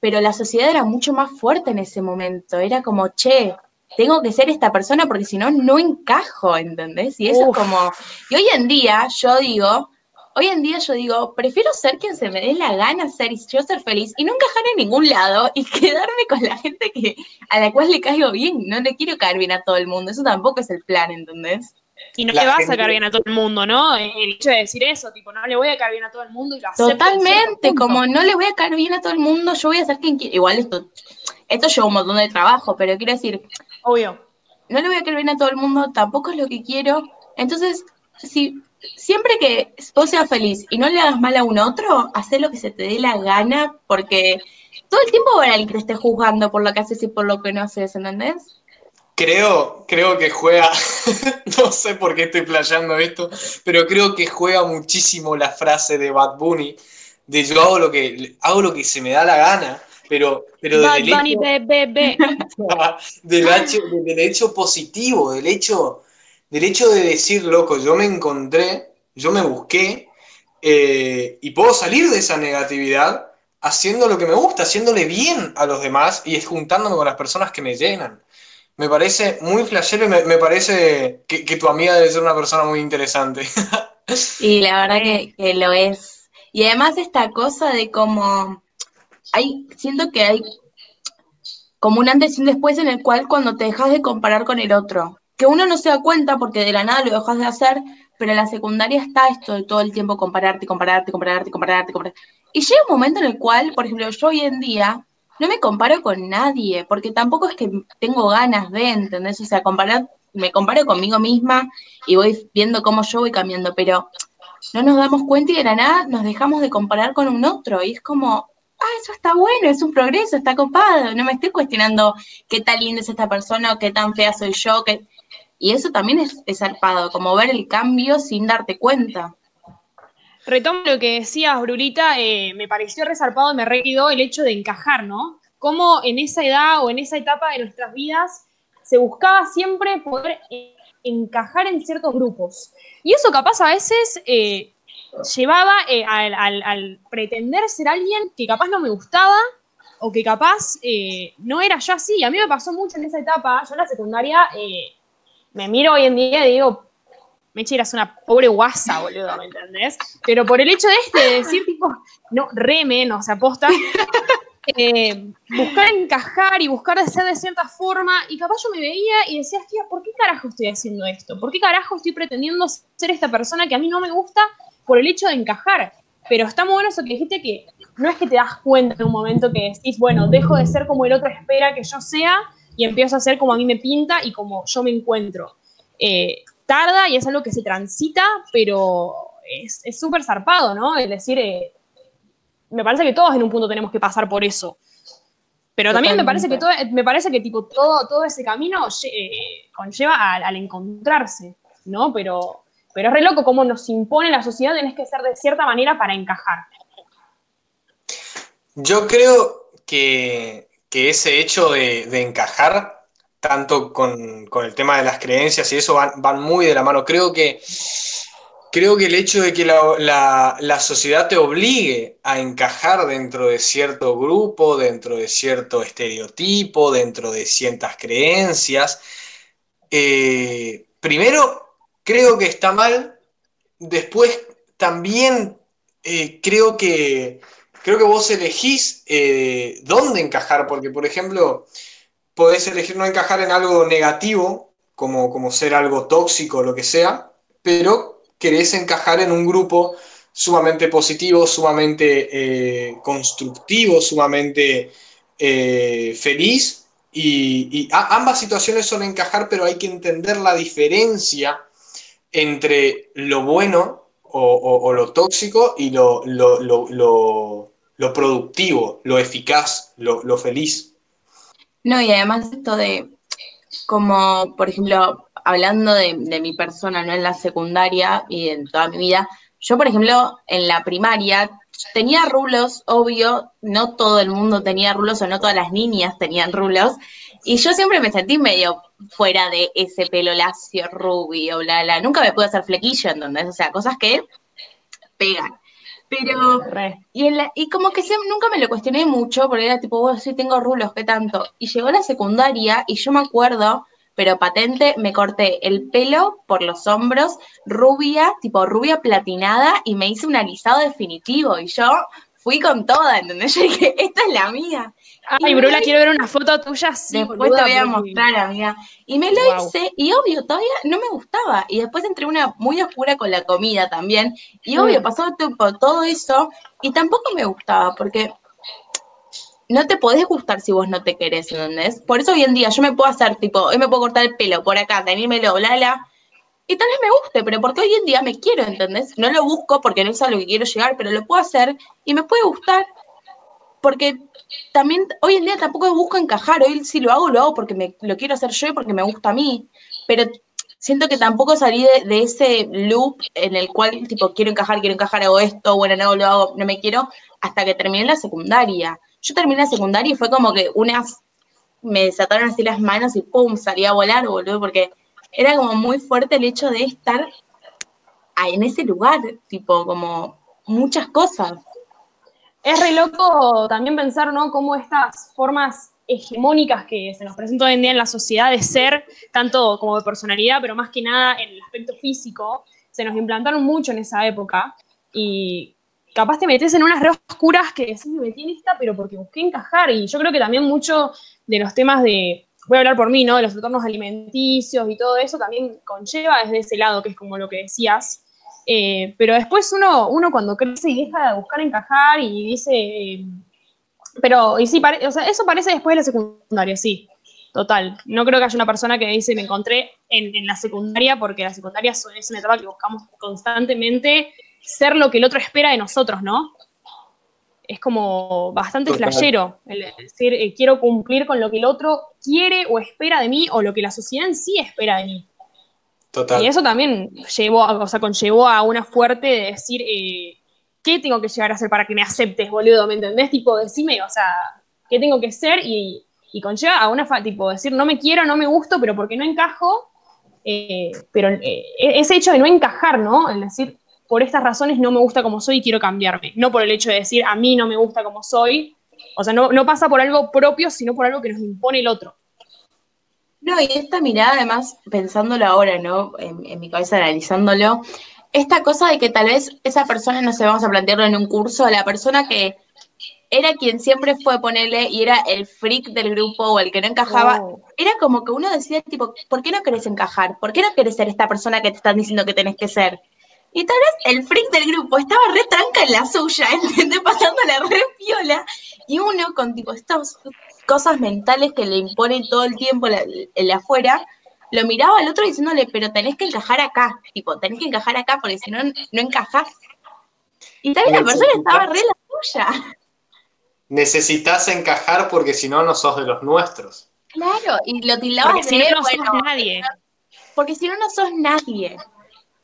pero la sociedad era mucho más fuerte en ese momento, era como, che, tengo que ser esta persona porque si no, no encajo, ¿entendés? Y eso es como, y hoy en día yo digo, hoy en día yo digo, prefiero ser quien se me dé la gana ser y yo ser feliz y no encajar en ningún lado y quedarme con la gente que a la cual le caigo bien, no le quiero caer bien a todo el mundo, eso tampoco es el plan, ¿entendés? Y no le vas a caer bien a todo el mundo, ¿no? El hecho de decir eso, tipo, no le voy a caer bien a todo el mundo y lo acepto Totalmente, como no le voy a caer bien a todo el mundo, yo voy a ser quien quiera. Igual esto, esto lleva un montón de trabajo, pero quiero decir, Obvio. No le voy a querer bien a todo el mundo, tampoco es lo que quiero. Entonces, si siempre que vos seas feliz y no le hagas mal a un otro, haz lo que se te dé la gana, porque todo el tiempo va a alguien que te esté juzgando por lo que haces y por lo que no haces, ¿entendés? Creo, creo que juega, no sé por qué estoy playando esto, pero creo que juega muchísimo la frase de Bad Bunny, de yo hago lo que, hago lo que se me da la gana, pero, pero del, hecho, del, hecho, del hecho positivo, del hecho, del hecho de decir, loco, yo me encontré, yo me busqué eh, y puedo salir de esa negatividad haciendo lo que me gusta, haciéndole bien a los demás y juntándome con las personas que me llenan. Me parece muy flashero y me, parece que, tu amiga debe ser una persona muy interesante. Y la verdad que, lo es. Y además esta cosa de como hay, siento que hay como un antes y un después en el cual cuando te dejas de comparar con el otro, que uno no se da cuenta porque de la nada lo dejas de hacer, pero en la secundaria está esto de todo el tiempo compararte, compararte, compararte, compararte, compararte. Y llega un momento en el cual, por ejemplo, yo hoy en día no me comparo con nadie, porque tampoco es que tengo ganas de, ¿entendés? O sea, comparar, me comparo conmigo misma y voy viendo cómo yo voy cambiando, pero no nos damos cuenta y de la nada nos dejamos de comparar con un otro. Y es como, ah, eso está bueno, es un progreso, está copado, no me estoy cuestionando qué tan linda es esta persona o qué tan fea soy yo, que... y eso también es, es zarpado, como ver el cambio sin darte cuenta. Retomo lo que decías, Brulita, eh, me pareció resarpado me requidó el hecho de encajar, ¿no? Cómo en esa edad o en esa etapa de nuestras vidas se buscaba siempre poder encajar en ciertos grupos. Y eso capaz a veces eh, llevaba eh, al, pretender ser alguien que capaz no me gustaba o que capaz no era yo así. A mí me pasó mucho en esa etapa. Yo en la secundaria me miro hoy en día y digo, Meche, eras una pobre guasa, boludo, ¿me entendés? Pero por el hecho de este, de decir, tipo, no, re menos, aposta, buscar encajar y buscar de ser de cierta forma, y capaz yo me veía y decía, tía, ¿por qué carajo estoy haciendo esto? ¿Por qué carajo estoy pretendiendo ser esta persona que a mí no me gusta por el hecho de encajar. Pero está muy bueno eso que dijiste que no es que te das cuenta en un momento que decís, bueno, dejo de ser como el otro espera que yo sea y empiezo a ser como a mí me pinta y como yo me encuentro. Eh, tarda y es algo que se transita, pero es súper zarpado, ¿no? Es decir, eh, me parece que todos en un punto tenemos que pasar por eso. Pero también me parece que todo, me parece que tipo todo, todo ese camino eh, conlleva al, al, encontrarse, ¿no? Pero pero es re loco cómo nos impone la sociedad, tenés que ser de cierta manera para encajar. Yo creo que, ese hecho de, encajar, tanto con, el tema de las creencias y eso, van, muy de la mano. Creo que, creo que el hecho de que la, sociedad te obligue a encajar dentro de cierto grupo, dentro de cierto estereotipo, dentro de ciertas creencias, eh, primero creo que está mal. Después también eh, creo, que, creo que vos elegís eh, dónde encajar, porque por ejemplo, podés elegir no encajar en algo negativo, como, como ser algo tóxico o lo que sea, pero querés encajar en un grupo sumamente positivo, sumamente eh, constructivo, sumamente feliz. Y, ambas situaciones son encajar, pero hay que entender la diferencia entre lo bueno o, lo tóxico y lo, productivo, lo eficaz, lo, feliz. No, y además esto de, como por ejemplo, hablando de, mi persona, no en la secundaria y en toda mi vida, yo por ejemplo en la primaria tenía rulos, obvio, no todo el mundo tenía rulos o no todas las niñas tenían rulos, y yo siempre me sentí medio fuera de ese pelo lacio, rubio, bla, bla. Nunca me pude hacer flequillo, ¿entendés? O sea, cosas que pegan. Pero, y, y como que nunca me lo cuestioné mucho, porque era tipo, bueno, sí tengo rulos, ¿qué tanto? Y llegó la secundaria y yo me acuerdo, pero patente, me corté el pelo por los hombros, rubia, tipo rubia platinada, y me hice un alisado definitivo. Y yo fui con toda, ¿entendés? Yo dije, esta es la mía. Ay, Brula, quiero ver una foto tuya sí, Después te voy a mostrar, amiga. Y me lo hice, y obvio, todavía no me gustaba. Y después entré una muy oscura con la comida también. Y obvio, pasó todo eso, y tampoco me gustaba, porque no te podés gustar si vos no te querés, ¿entendés? Por eso hoy en día yo me puedo hacer, tipo, hoy me puedo cortar el pelo por acá, tenérmelo, bla, bla, y tal vez me guste, pero porque hoy en día me quiero, ¿entendés? No lo busco porque no es a lo que quiero llegar, pero lo puedo hacer y me puede gustar porque también hoy en día tampoco busco encajar, hoy si lo hago, lo hago porque me, lo quiero hacer yo y porque me gusta a mí, pero siento que tampoco salí de, ese loop en el cual, tipo, quiero encajar, quiero encajar, hago esto, bueno, no lo hago, no me quiero, hasta que terminé la secundaria. Yo terminé la secundaria y fue como que unas, me desataron así las manos y pum, salí a volar, boludo, porque era como muy fuerte el hecho de estar en ese lugar, tipo, como muchas cosas es re loco también pensar, ¿no? Cómo estas formas hegemónicas que se nos presentan hoy en día en la sociedad de ser, tanto como de personalidad, pero más que nada en el aspecto físico, se nos implantaron mucho en esa época y capaz te metes en unas redes oscuras que decís, me metí en esta, pero porque busqué encajar y yo creo que también mucho de los temas de, voy a hablar por mí, ¿no? De los retornos alimenticios y todo eso también conlleva desde ese lado, que es como lo que decías, eh, pero después uno, uno cuando crece y deja de buscar encajar y dice, eh, pero y sí, o sea, eso parece después de la secundaria, sí, total. No creo que haya una persona que dice, me encontré en, la secundaria, porque la secundaria es una etapa que buscamos constantemente ser lo que el otro espera de nosotros, ¿no? Es como bastante flashero, el decir, eh, quiero cumplir con lo que el otro quiere o espera de mí, o lo que la sociedad en sí espera de mí. Y eso también llevó, o sea, conllevó a una fuerte de decir, eh, ¿qué tengo que llegar a hacer para que me aceptes, boludo? ¿Me entendés? Tipo, decime, o sea, ¿qué tengo que ser? Y, y conlleva a una, tipo, decir, no me quiero, no me gusto, pero porque no encajo. Eh, pero eh, ese hecho de no encajar, ¿no? Es decir, por estas razones no me gusta como soy y quiero cambiarme. No por el hecho de decir, a mí no me gusta como soy. O sea, no, no pasa por algo propio, sino por algo que nos impone el otro. No, y esta mirada, además, pensándolo ahora, ¿no? En, mi cabeza, analizándolo, esta cosa de que tal vez esa persona, no sé, vamos a plantearlo en un curso, la persona que era quien siempre fue ponerle y era el freak del grupo o el que no encajaba, oh. era como que uno decía, tipo, ¿por qué no querés encajar? ¿Por qué no querés ser esta persona que te están diciendo que tenés que ser? Y tal vez el freak del grupo estaba re tranca en la suya, ¿entendés? Pasándola re piola. Y uno con tipo estos cosas mentales que le imponen todo el tiempo el afuera, lo miraba al otro diciéndole, pero tenés que encajar acá, tipo, tenés que encajar acá porque si no, no encajás. Y tal vez la persona estaba re la suya. Necesitas encajar porque si no, no sos de los nuestros. Claro, y lo tildaba porque si no, no sos nadie. Porque si no, no sos nadie.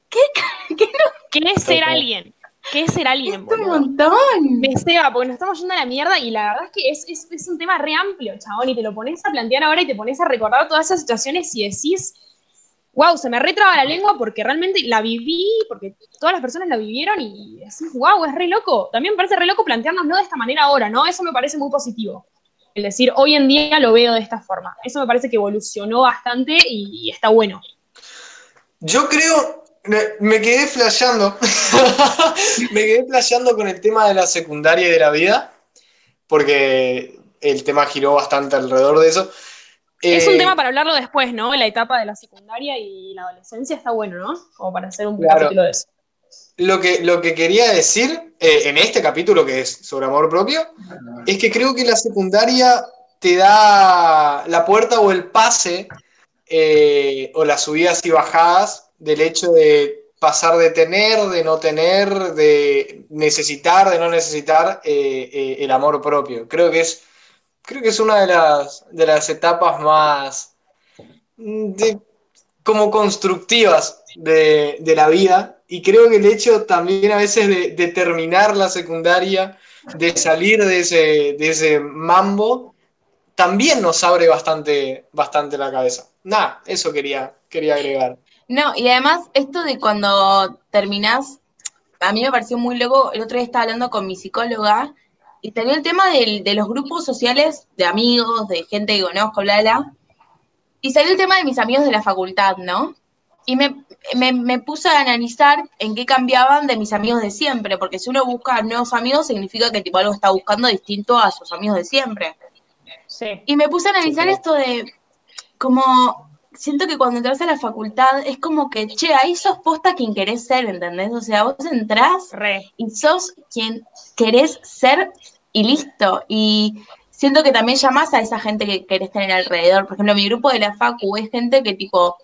¿Qué, qué, ¿Qué es ser alguien? ¿Qué es ser alguien? Es un montón. Me ceba, porque nos estamos yendo a la mierda y la verdad es que es, es, es, un tema re amplio, chabón, y te lo pones a plantear ahora y te pones a recordar todas esas situaciones y decís, wow, se me retraba la lengua porque realmente la viví, porque todas las personas la vivieron y decís, wow, es re loco. También me parece re loco plantearnos no de esta manera ahora, ¿no? Eso me parece muy positivo. El decir, hoy en día lo veo de esta forma. Eso me parece que evolucionó bastante y está bueno. Yo creo, me quedé flasheando. me quedé flasheando con el tema de la secundaria y de la vida, porque el tema giró bastante alrededor de eso. Es un eh, tema para hablarlo después, ¿no? La etapa de la secundaria y la adolescencia está bueno, ¿no? Como para hacer un capítulo de eso. Lo que, lo que quería decir eh, en este capítulo, que es sobre amor propio, es que creo que la secundaria te da la puerta o el pase eh, o las subidas y bajadas del hecho de pasar de tener, de no tener, de necesitar, de no necesitar eh, eh, el amor propio. Creo que es, creo que es una de las, de las etapas más como constructivas de, la vida y creo que el hecho también a veces de, terminar la secundaria, de salir de ese, de ese mambo, también nos abre bastante, bastante la cabeza. Nada, eso quería, quería agregar. No, y además esto de cuando terminás, a mí me pareció muy loco, el otro día estaba hablando con mi psicóloga y tenía el tema de los grupos sociales de amigos, de gente que conozco, bla, bla, y salió el tema de mis amigos de la facultad, ¿no? Y me, me, puse a analizar en qué cambiaban de mis amigos de siempre, porque si uno busca nuevos amigos, significa que tipo algo está buscando distinto a sus amigos de siempre. Sí. Y me puse a analizar esto de como siento que cuando entras a la facultad es como que, che, ahí sos posta quien querés ser, ¿entendés? O sea, vos entrás y sos quien querés ser y listo. Y siento que también llamás a esa gente que querés tener alrededor. Por ejemplo, mi grupo de la facu es gente que tipo,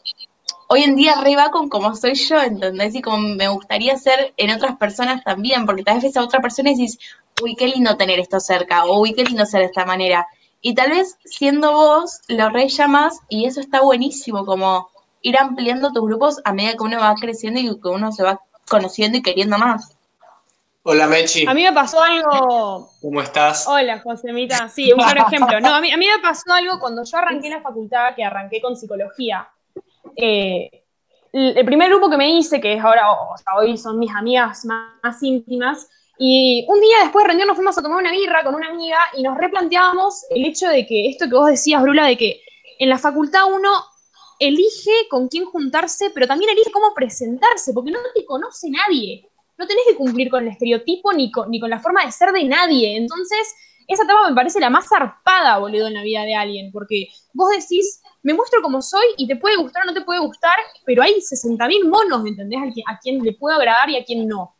hoy en día arriba con como soy yo, ¿entendés? Y como me gustaría ser en otras personas también, porque tal vez ves a otra persona y dices, uy, qué lindo tener esto cerca, o uy, qué lindo ser de esta manera. Y tal vez siendo vos lo re llamas y eso está buenísimo, como ir ampliando tus grupos a medida que uno va creciendo y que uno se va conociendo y queriendo más. Hola Mechi. A mí me pasó algo. ¿Cómo estás? Hola Josemita. Sí, un buen ejemplo. No, a mí, a mí me pasó algo cuando yo arranqué en la facultad, que arranqué con psicología. Eh, el primer grupo que me hice, que es ahora, o sea, hoy son mis amigas más, íntimas, Y un día después de rendir nos fuimos a tomar una birra con una amiga y nos replanteábamos el hecho de que esto que vos decías, Brula, de que en la facultad uno elige con quién juntarse, pero también elige cómo presentarse, porque no te conoce nadie. No tenés que cumplir con el estereotipo ni con, la forma de ser de nadie. Entonces, esa etapa me parece la más zarpada, boludo, en la vida de alguien, porque vos decís, me muestro como soy y te puede gustar o no te puede gustar, pero hay 60.000 monos, ¿me entendés? A quien le puedo agradar y a quien no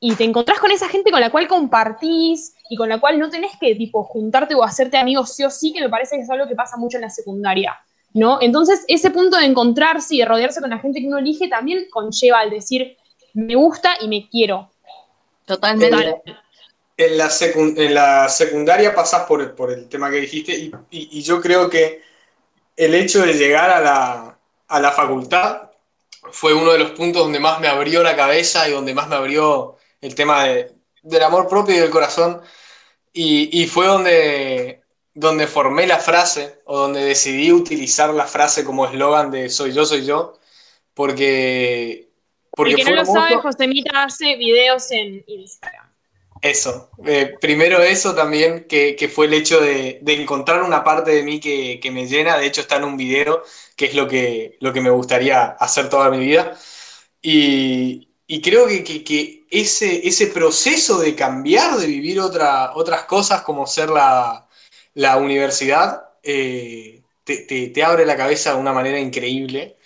y te encontrás con esa gente con la cual compartís y con la cual no tenés que tipo juntarte o hacerte amigos sí o sí, que me parece que es algo que pasa mucho en la secundaria, ¿no? Entonces, ese punto de encontrarse y de rodearse con la gente que uno elige también conlleva al decir, me gusta y me quiero. Totalmente. En la, en la secundaria pasás por, por, el tema que dijiste y, yo creo que el hecho de llegar a la, a la facultad fue uno de los puntos donde más me abrió la cabeza y donde más me abrió el tema del amor propio y del corazón. Y, fue donde, donde formé la frase o donde decidí utilizar la frase como eslogan de soy yo, soy yo, porque... porque El que no lo sabe, Josemita hace videos en Instagram. Eso, eh, primero eso también, que, fue el hecho de, encontrar una parte de mí que, que, me llena, de hecho está en un video, que es lo que, lo que me gustaría hacer toda mi vida. Y, y creo que, que, ese, ese proceso de cambiar, de vivir otra, otras cosas como ser la, la universidad, eh, te, te, abre la cabeza de una manera increíble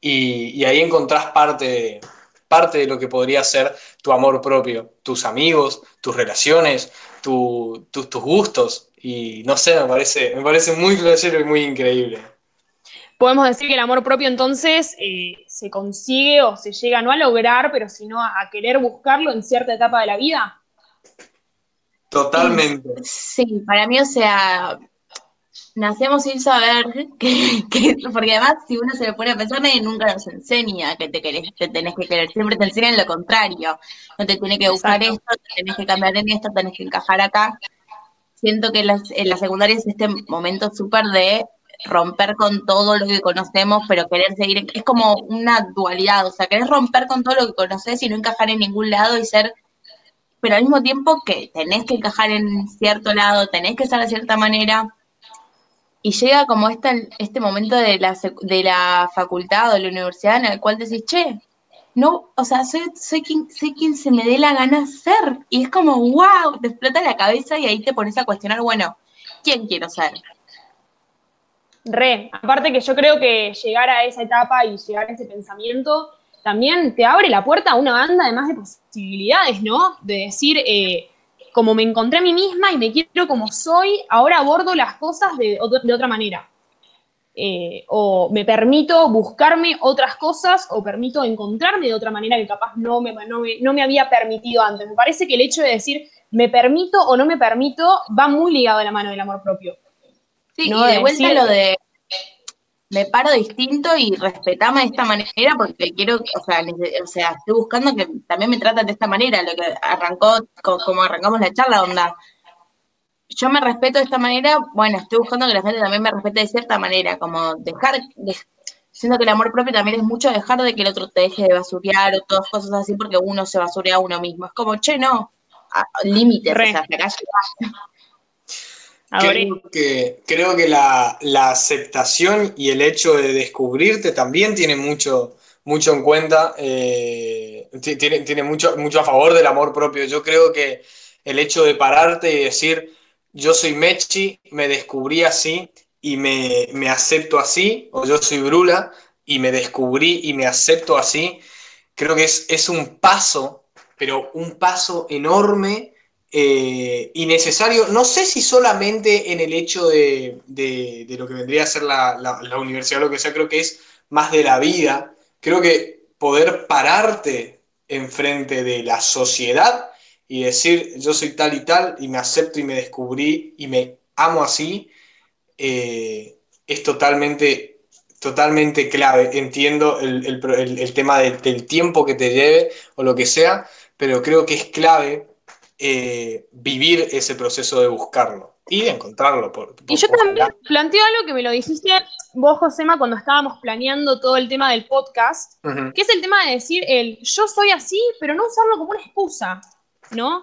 y, ahí encontrás parte, parte de lo que podría ser tu amor propio, tus amigos, tus relaciones, tu, tus gustos. Y no sé, me parece, me parece muy flashero y muy increíble podemos decir que el amor propio entonces eh, se consigue o se llega no a lograr, pero sino a, querer buscarlo en cierta etapa de la vida. Totalmente. Sí, para mí, o sea, nacemos sin saber que, porque además si uno se le pone a pensar, nadie nunca nos enseña que te, querés, te tenés que querer, siempre te enseñan lo contrario, no te tiene que buscar esto, te tenés que cambiar en esto, tenés que encajar acá. Siento que en la secundaria es este momento súper de romper con todo lo que conocemos, pero querer seguir, es como una dualidad, o sea, querés romper con todo lo que conoces y no encajar en ningún lado y ser, pero al mismo tiempo que tenés que encajar en cierto lado, tenés que ser de cierta manera, y llega como este, este momento de la, de la facultad o de la universidad en el cual decís, che, no, o sea, soy, soy, quien, soy quien se me dé la gana ser, y es como, wow, te explota la cabeza y ahí te pones a cuestionar, bueno, ¿quién quiero ser? Re, aparte que yo creo que llegar a esa etapa y llegar a ese pensamiento también te abre la puerta a una banda además de posibilidades, ¿no? De decir, eh, como me encontré a mí misma y me quiero como soy, ahora abordo las cosas de, otra manera. Eh, o me permito buscarme otras cosas o permito encontrarme de otra manera que capaz no me, no me, no me había permitido antes. Me parece que el hecho de decir me permito o no me permito va muy ligado a la mano del amor propio. Sí, y de vuelta lo de me paro distinto y respetame de esta manera porque quiero, o sea, o sea, estoy buscando que también me traten de esta manera, lo que arrancó, como arrancamos la charla, onda. Yo me respeto de esta manera, bueno, estoy buscando que la gente también me respete de cierta manera, como dejar, siento que el amor propio también es mucho dejar de que el otro te deje de basurear o todas cosas así porque uno se basurea a uno mismo. Es como, che, no, límites, o sea, acá Creo que, creo que la, aceptación y el hecho de descubrirte también tiene mucho, mucho en cuenta, eh, tiene, tiene mucho, mucho a favor del amor propio. Yo creo que el hecho de pararte y decir, yo soy Mechi, me descubrí así y me, me acepto así, o yo soy Brula y me descubrí y me acepto así, creo que es, es un paso, pero un paso enorme eh, innecesario, no sé si solamente en el hecho de, lo que vendría a ser la, universidad o lo que sea, creo que es más de la vida, creo que poder pararte enfrente de la sociedad y decir yo soy tal y tal y me acepto y me descubrí y me amo así, eh, es totalmente, totalmente clave. Entiendo el, tema del tiempo que te lleve o lo que sea, pero creo que es clave eh, vivir ese proceso de buscarlo y de encontrarlo. Por, y yo también planteo algo que me lo dijiste vos, Josema, cuando estábamos planeando todo el tema del podcast, que es el tema de decir el yo soy así, pero no usarlo como una excusa. ¿no?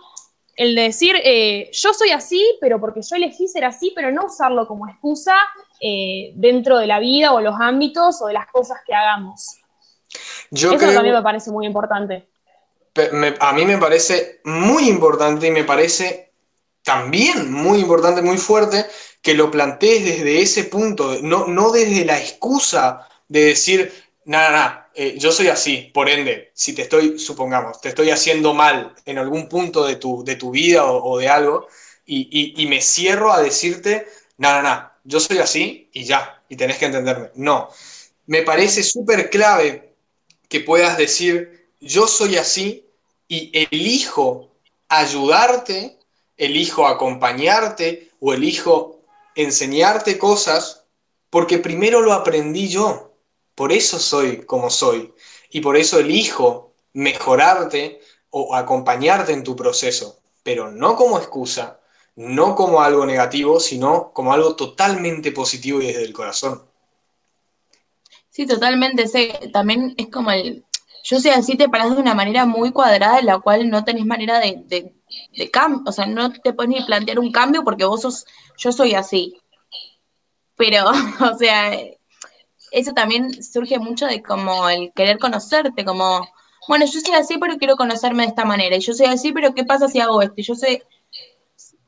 El decir, eh, yo soy así, pero porque yo elegí ser así, pero no usarlo como excusa eh, dentro de la vida o los ámbitos o de las cosas que hagamos. Eso también me parece muy importante. A mí me parece muy importante y me parece también muy importante, muy fuerte, que lo plantees desde ese punto, no, no desde la excusa de decir, nada, nada, eh, yo soy así, por ende, si te estoy, supongamos, te estoy haciendo mal en algún punto de tu, de tu vida o, de algo, y, me cierro a decirte, nada, nada, yo soy así y ya, y tenés que entenderme. No, me parece súper clave que puedas decir, yo soy así y elijo ayudarte, elijo acompañarte o elijo enseñarte cosas porque primero lo aprendí yo. Por eso soy como soy. Y por eso elijo mejorarte o acompañarte en tu proceso. Pero no como excusa, no como algo negativo, sino como algo totalmente positivo y desde el corazón. Sí, totalmente. también es como el. Yo sé así, te paras de una manera muy cuadrada en la cual no tenés manera de, de, de cambio. O sea, no te puedes ni plantear un cambio porque vos sos. Yo soy así. Pero, o sea, eso también surge mucho de como el querer conocerte, como, bueno, yo soy así, pero quiero conocerme de esta manera, y yo soy así, pero ¿qué pasa si hago esto? Y yo sé,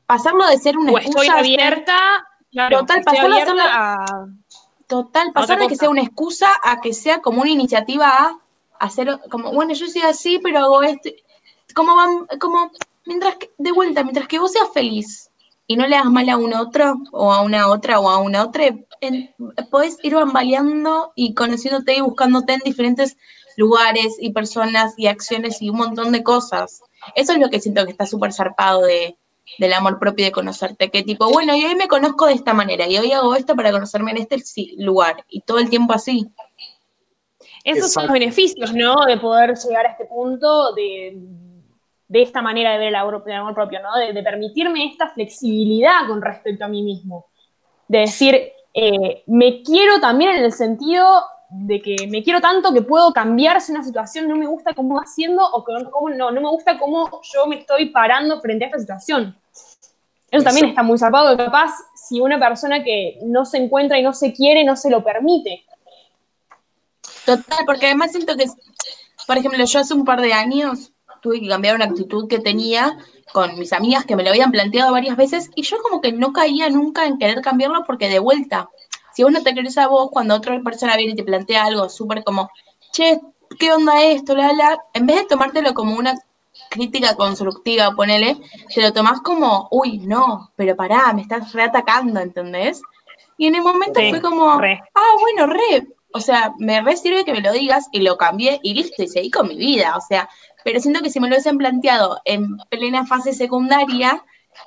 pasarlo de ser una o estoy abierta, total, pasarlo a... Total, pasar de que sea una excusa a que sea como una iniciativa a hacer, como, bueno, yo soy así, pero hago esto, como van, como, mientras que, de vuelta, mientras que vos seas feliz y no le hagas mal a un otro, o a una otra, o a una otra, puedes ir bambaleando y conociéndote y buscándote en diferentes lugares y personas y acciones y un montón de cosas. Eso es lo que siento que está súper zarpado de, del amor propio y de conocerte. Que tipo, bueno, yo hoy me conozco de esta manera y hoy hago esto para conocerme en este lugar y todo el tiempo así. Esos son los beneficios, ¿no? De poder llegar a este punto de, de esta manera de ver el amor, propio, ¿no? De, de, permitirme esta flexibilidad con respecto a mí mismo. De decir, eh, me quiero también en el sentido de que me quiero tanto que puedo cambiar si una situación no me gusta cómo va haciendo o que no, no me gusta cómo yo me estoy parando frente a esta situación. Eso también está muy zarpado, capaz si una persona que no se encuentra y no se quiere no se lo permite. Total, porque además siento que, por ejemplo, yo hace un par de años tuve que cambiar una actitud que tenía con mis amigas que me lo habían planteado varias veces y yo como que no caía nunca en querer cambiarlo porque de vuelta, si vos no te querés a vos cuando otra persona viene y te plantea algo súper como, che, ¿qué onda esto? La, la, en vez de tomártelo como una crítica constructiva, ponele, te lo tomás como, uy, no, pero pará, me estás reatacando, ¿entendés? Y en el momento fue como, ah, bueno, re, o sea, me re sirve que me lo digas y lo cambié y listo, y seguí con mi vida, o sea, pero siento que si me lo hubiesen planteado en plena fase secundaria,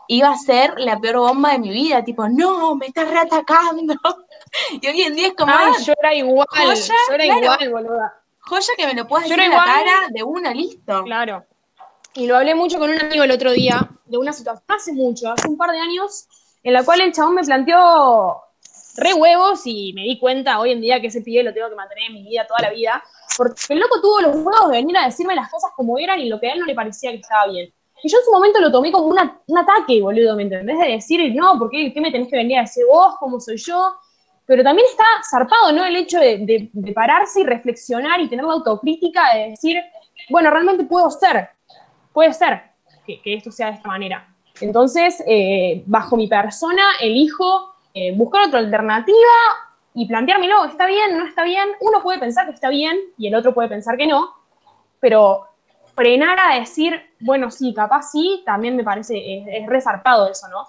iba a ser la peor bomba de mi vida, tipo, no, me estás reatacando. y hoy en día es como, Ay, yo era igual, joya, yo era igual, boluda. Joya que me lo puedas decir en la cara de una, listo. Claro. Y lo hablé mucho con un amigo el otro día, de una situación hace mucho, hace un par de años, en la cual el chabón me planteó re huevos y me di cuenta hoy en día que ese pibe lo tengo que mantener en mi vida toda la vida. Porque el loco tuvo los huevos de venir a decirme las cosas como eran y lo que a él no le parecía que estaba bien. Y yo en su momento lo tomé como un ataque, boludo, ¿me entendés? De decir, no, ¿por qué, me tenés que venir a decir vos? ¿Cómo soy yo? Pero también está zarpado, ¿no? El hecho de, pararse y reflexionar y tener la autocrítica de decir, bueno, realmente puedo ser, puede ser que, esto sea de esta manera. Entonces, eh, bajo mi persona, elijo eh, buscar otra alternativa y planteármelo, ¿está bien? ¿No está bien? Uno puede pensar que está bien y el otro puede pensar que no, pero frenar a decir, bueno, sí, capaz sí, también me parece, es, resarpado eso, ¿no?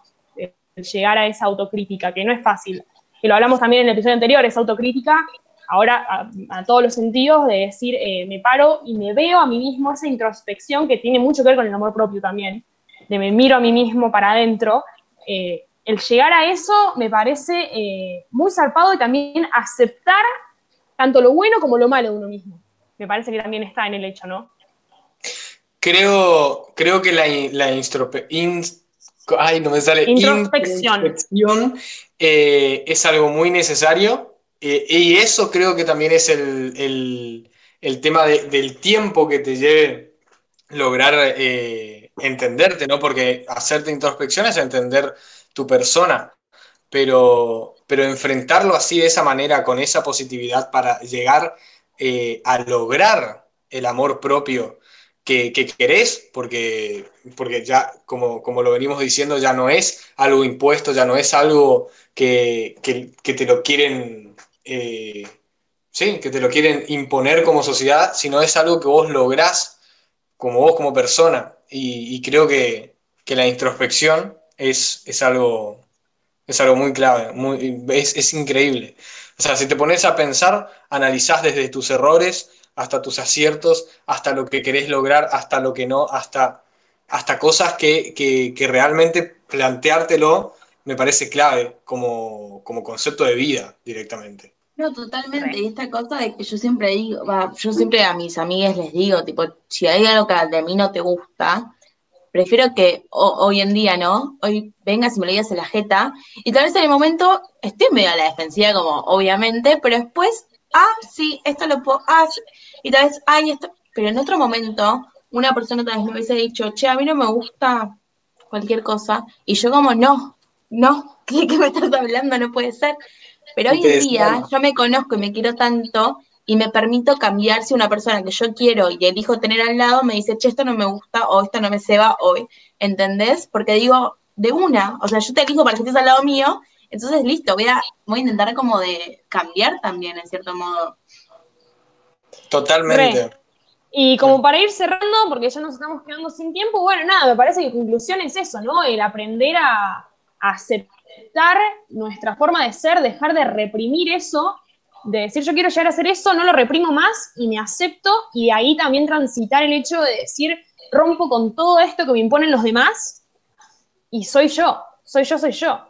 llegar a esa autocrítica, que no es fácil. Que lo hablamos también en el episodio anterior, esa autocrítica, ahora a, todos los sentidos, de decir, eh, me paro y me veo a mí mismo, esa introspección que tiene mucho que ver con el amor propio también, de me miro a mí mismo para adentro, eh, el llegar a eso me parece eh, muy zarpado y también aceptar tanto lo bueno como lo malo de uno mismo. Me parece que también está en el hecho, ¿no? Creo, creo que la, la ay, no me sale. introspección, eh, es algo muy necesario eh, y eso creo que también es el, tema del tiempo que te lleve lograr entenderte, ¿no? Porque hacerte introspección es entender tu persona, pero, pero enfrentarlo así de esa manera, con esa positividad para llegar eh, a lograr el amor propio que, querés, porque, porque ya, como, como lo venimos diciendo, ya no es algo impuesto, ya no es algo que, te lo quieren, eh, sí, que te lo quieren imponer como sociedad, sino es algo que vos lográs como vos como persona. Y, creo que, la introspección es, es, algo, es algo muy clave, muy, es, es increíble. O sea, si te pones a pensar, analizás desde tus errores, hasta tus aciertos, hasta lo que querés lograr, hasta lo que no, hasta, hasta cosas que, realmente planteártelo me parece clave como, concepto de vida directamente. No, totalmente. Y esta cosa de que yo siempre digo, yo siempre a mis amigas les digo, tipo, si hay algo que de mí no te gusta, prefiero que hoy en día, ¿no? Hoy vengas y me lo digas en la jeta, y tal vez en el momento esté medio a la defensiva, como obviamente, pero después, ah, sí, esto lo puedo, ah, y tal vez, ay, esto, pero en otro momento, una persona tal vez me hubiese dicho, che, a mí no me gusta cualquier cosa, y yo como, no, no, ¿qué, me estás hablando? No puede ser. Pero hoy en día yo me conozco y me quiero tanto y me permito cambiar si una persona que yo quiero y elijo tener al lado me dice, che, esto no me gusta o esto no me ceba hoy, ¿entendés? Porque digo, de una, o sea, yo te elijo para que estés al lado mío, entonces listo, voy a, voy a intentar como de cambiar también, en cierto modo. Totalmente. Y como para ir cerrando, porque ya nos estamos quedando sin tiempo, bueno, nada, me parece que conclusión es eso, ¿no? El aprender a, aceptar nuestra forma de ser, dejar de reprimir eso, de decir yo quiero llegar a hacer eso, no lo reprimo más y me acepto, y de ahí también transitar el hecho de decir rompo con todo esto que me imponen los demás y soy yo, soy yo, soy yo.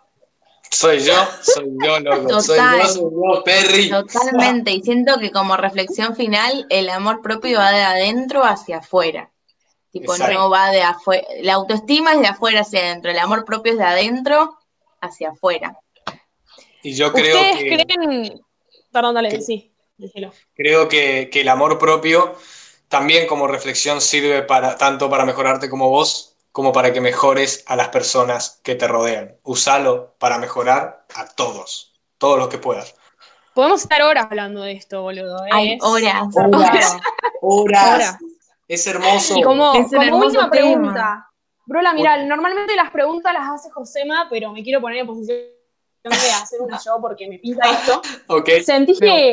Soy yo, soy yo, loco. Soy yo, soy yo, Perry. Totalmente. Y siento que como reflexión final, el amor propio va de adentro hacia afuera. Tipo, no va de afuera. La autoestima es de afuera hacia adentro. El amor propio es de adentro hacia afuera. Y yo creo ¿Ustedes creen. Perdón, dale, sí, Creo que, que el amor propio también como reflexión sirve para tanto para mejorarte como vos, como para que mejores a las personas que te rodean. Usalo para mejorar a todos, todos los que puedas. Podemos estar horas hablando de esto, boludo. ¿eh? horas. Horas. Es hermoso. Y como, última pregunta. Brola, mira, normalmente las preguntas las hace Josema, pero me quiero poner en posición de hacer una yo porque me pinta esto. Okay. ¿Sentís que...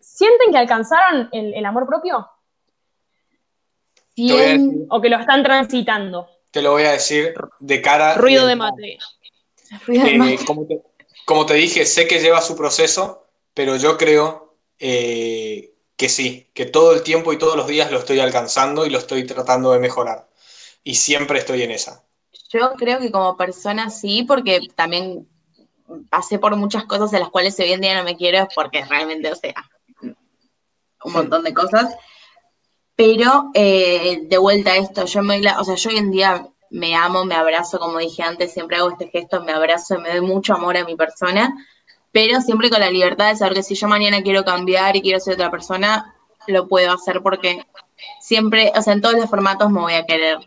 ¿Sienten que alcanzaron el amor propio? o que lo están transitando. Te lo voy a decir de cara. Ruido de mate. Eh, como, te, dije, sé que lleva su proceso, pero yo creo eh, que sí, que todo el tiempo y todos los días lo estoy alcanzando y lo estoy tratando de mejorar. Y siempre estoy en esa. Yo creo que como persona sí, porque también pasé por muchas cosas en las cuales hoy en día no me quiero, porque realmente, o sea, un montón de cosas. Pero eh, de vuelta a esto, yo me, o sea, yo hoy en día me amo, me abrazo, como dije antes, siempre hago este gesto, me abrazo y me doy mucho amor a mi persona, pero siempre con la libertad de saber que si yo mañana quiero cambiar y quiero ser otra persona, lo puedo hacer porque siempre, o sea, en todos los formatos me voy a querer.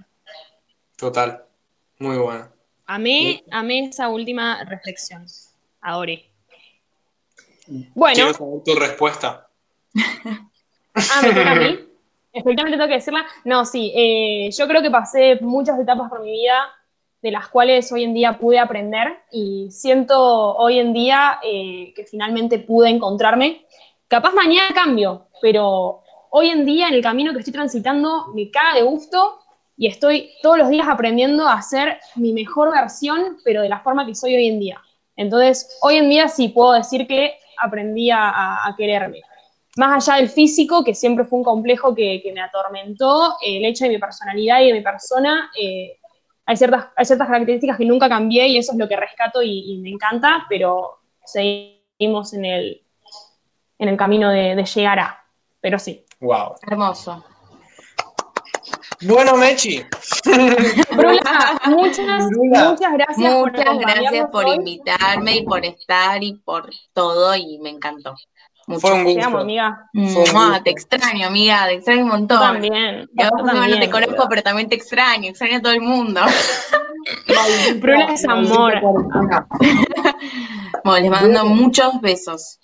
Total, muy bueno. A mí, a mí esa última reflexión, ahora. Bueno. Quiero saber tu respuesta. ah, me toca a mí. Efectivamente tengo que decirla. No, sí, eh, yo creo que pasé muchas etapas por mi vida de las cuales hoy en día pude aprender y siento hoy en día eh, que finalmente pude encontrarme. Capaz mañana cambio, pero hoy en día en el camino que estoy transitando me caga de gusto y estoy todos los días aprendiendo a ser mi mejor versión, pero de la forma que soy hoy en día. Entonces, hoy en día sí puedo decir que aprendí a quererme más allá del físico, que siempre fue un complejo que, me atormentó, el hecho de mi personalidad y de mi persona, eh, hay, ciertas, ciertas características que nunca cambié y eso es lo que rescato y, me encanta, pero seguimos en el, en el camino de, llegar a. Pero sí. Wow. Hermoso. Bueno, Mechi. Brula, muchas, muchas gracias. Muchas gracias por invitarme y por estar y por todo y me encantó. Mucho. Fue un Te amo, amiga. Fue un Mua, gusto. te extraño, amiga, te extraño un montón. También. Y a vos yo también, te conozco, pero también te extraño, extraño a todo el mundo. Bruna es amor. Bueno, les mando muchos besos.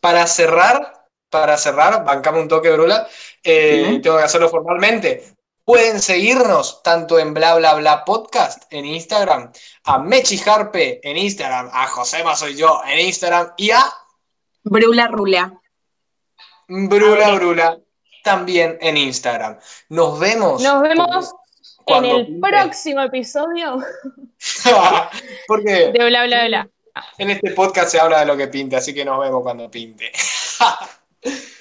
Para cerrar, para cerrar, bancame un toque, Brula, eh, tengo que hacerlo formalmente. Pueden seguirnos tanto en bla bla bla podcast en Instagram, a Mechi Harpe en Instagram, a Josema soy yo en Instagram y a Brula Rula. Brula Brula también en Instagram. Nos vemos. Nos vemos en el próximo episodio Porque de Bla Bla Bla. en este podcast se habla de lo que pinte, así que nos vemos cuando pinte.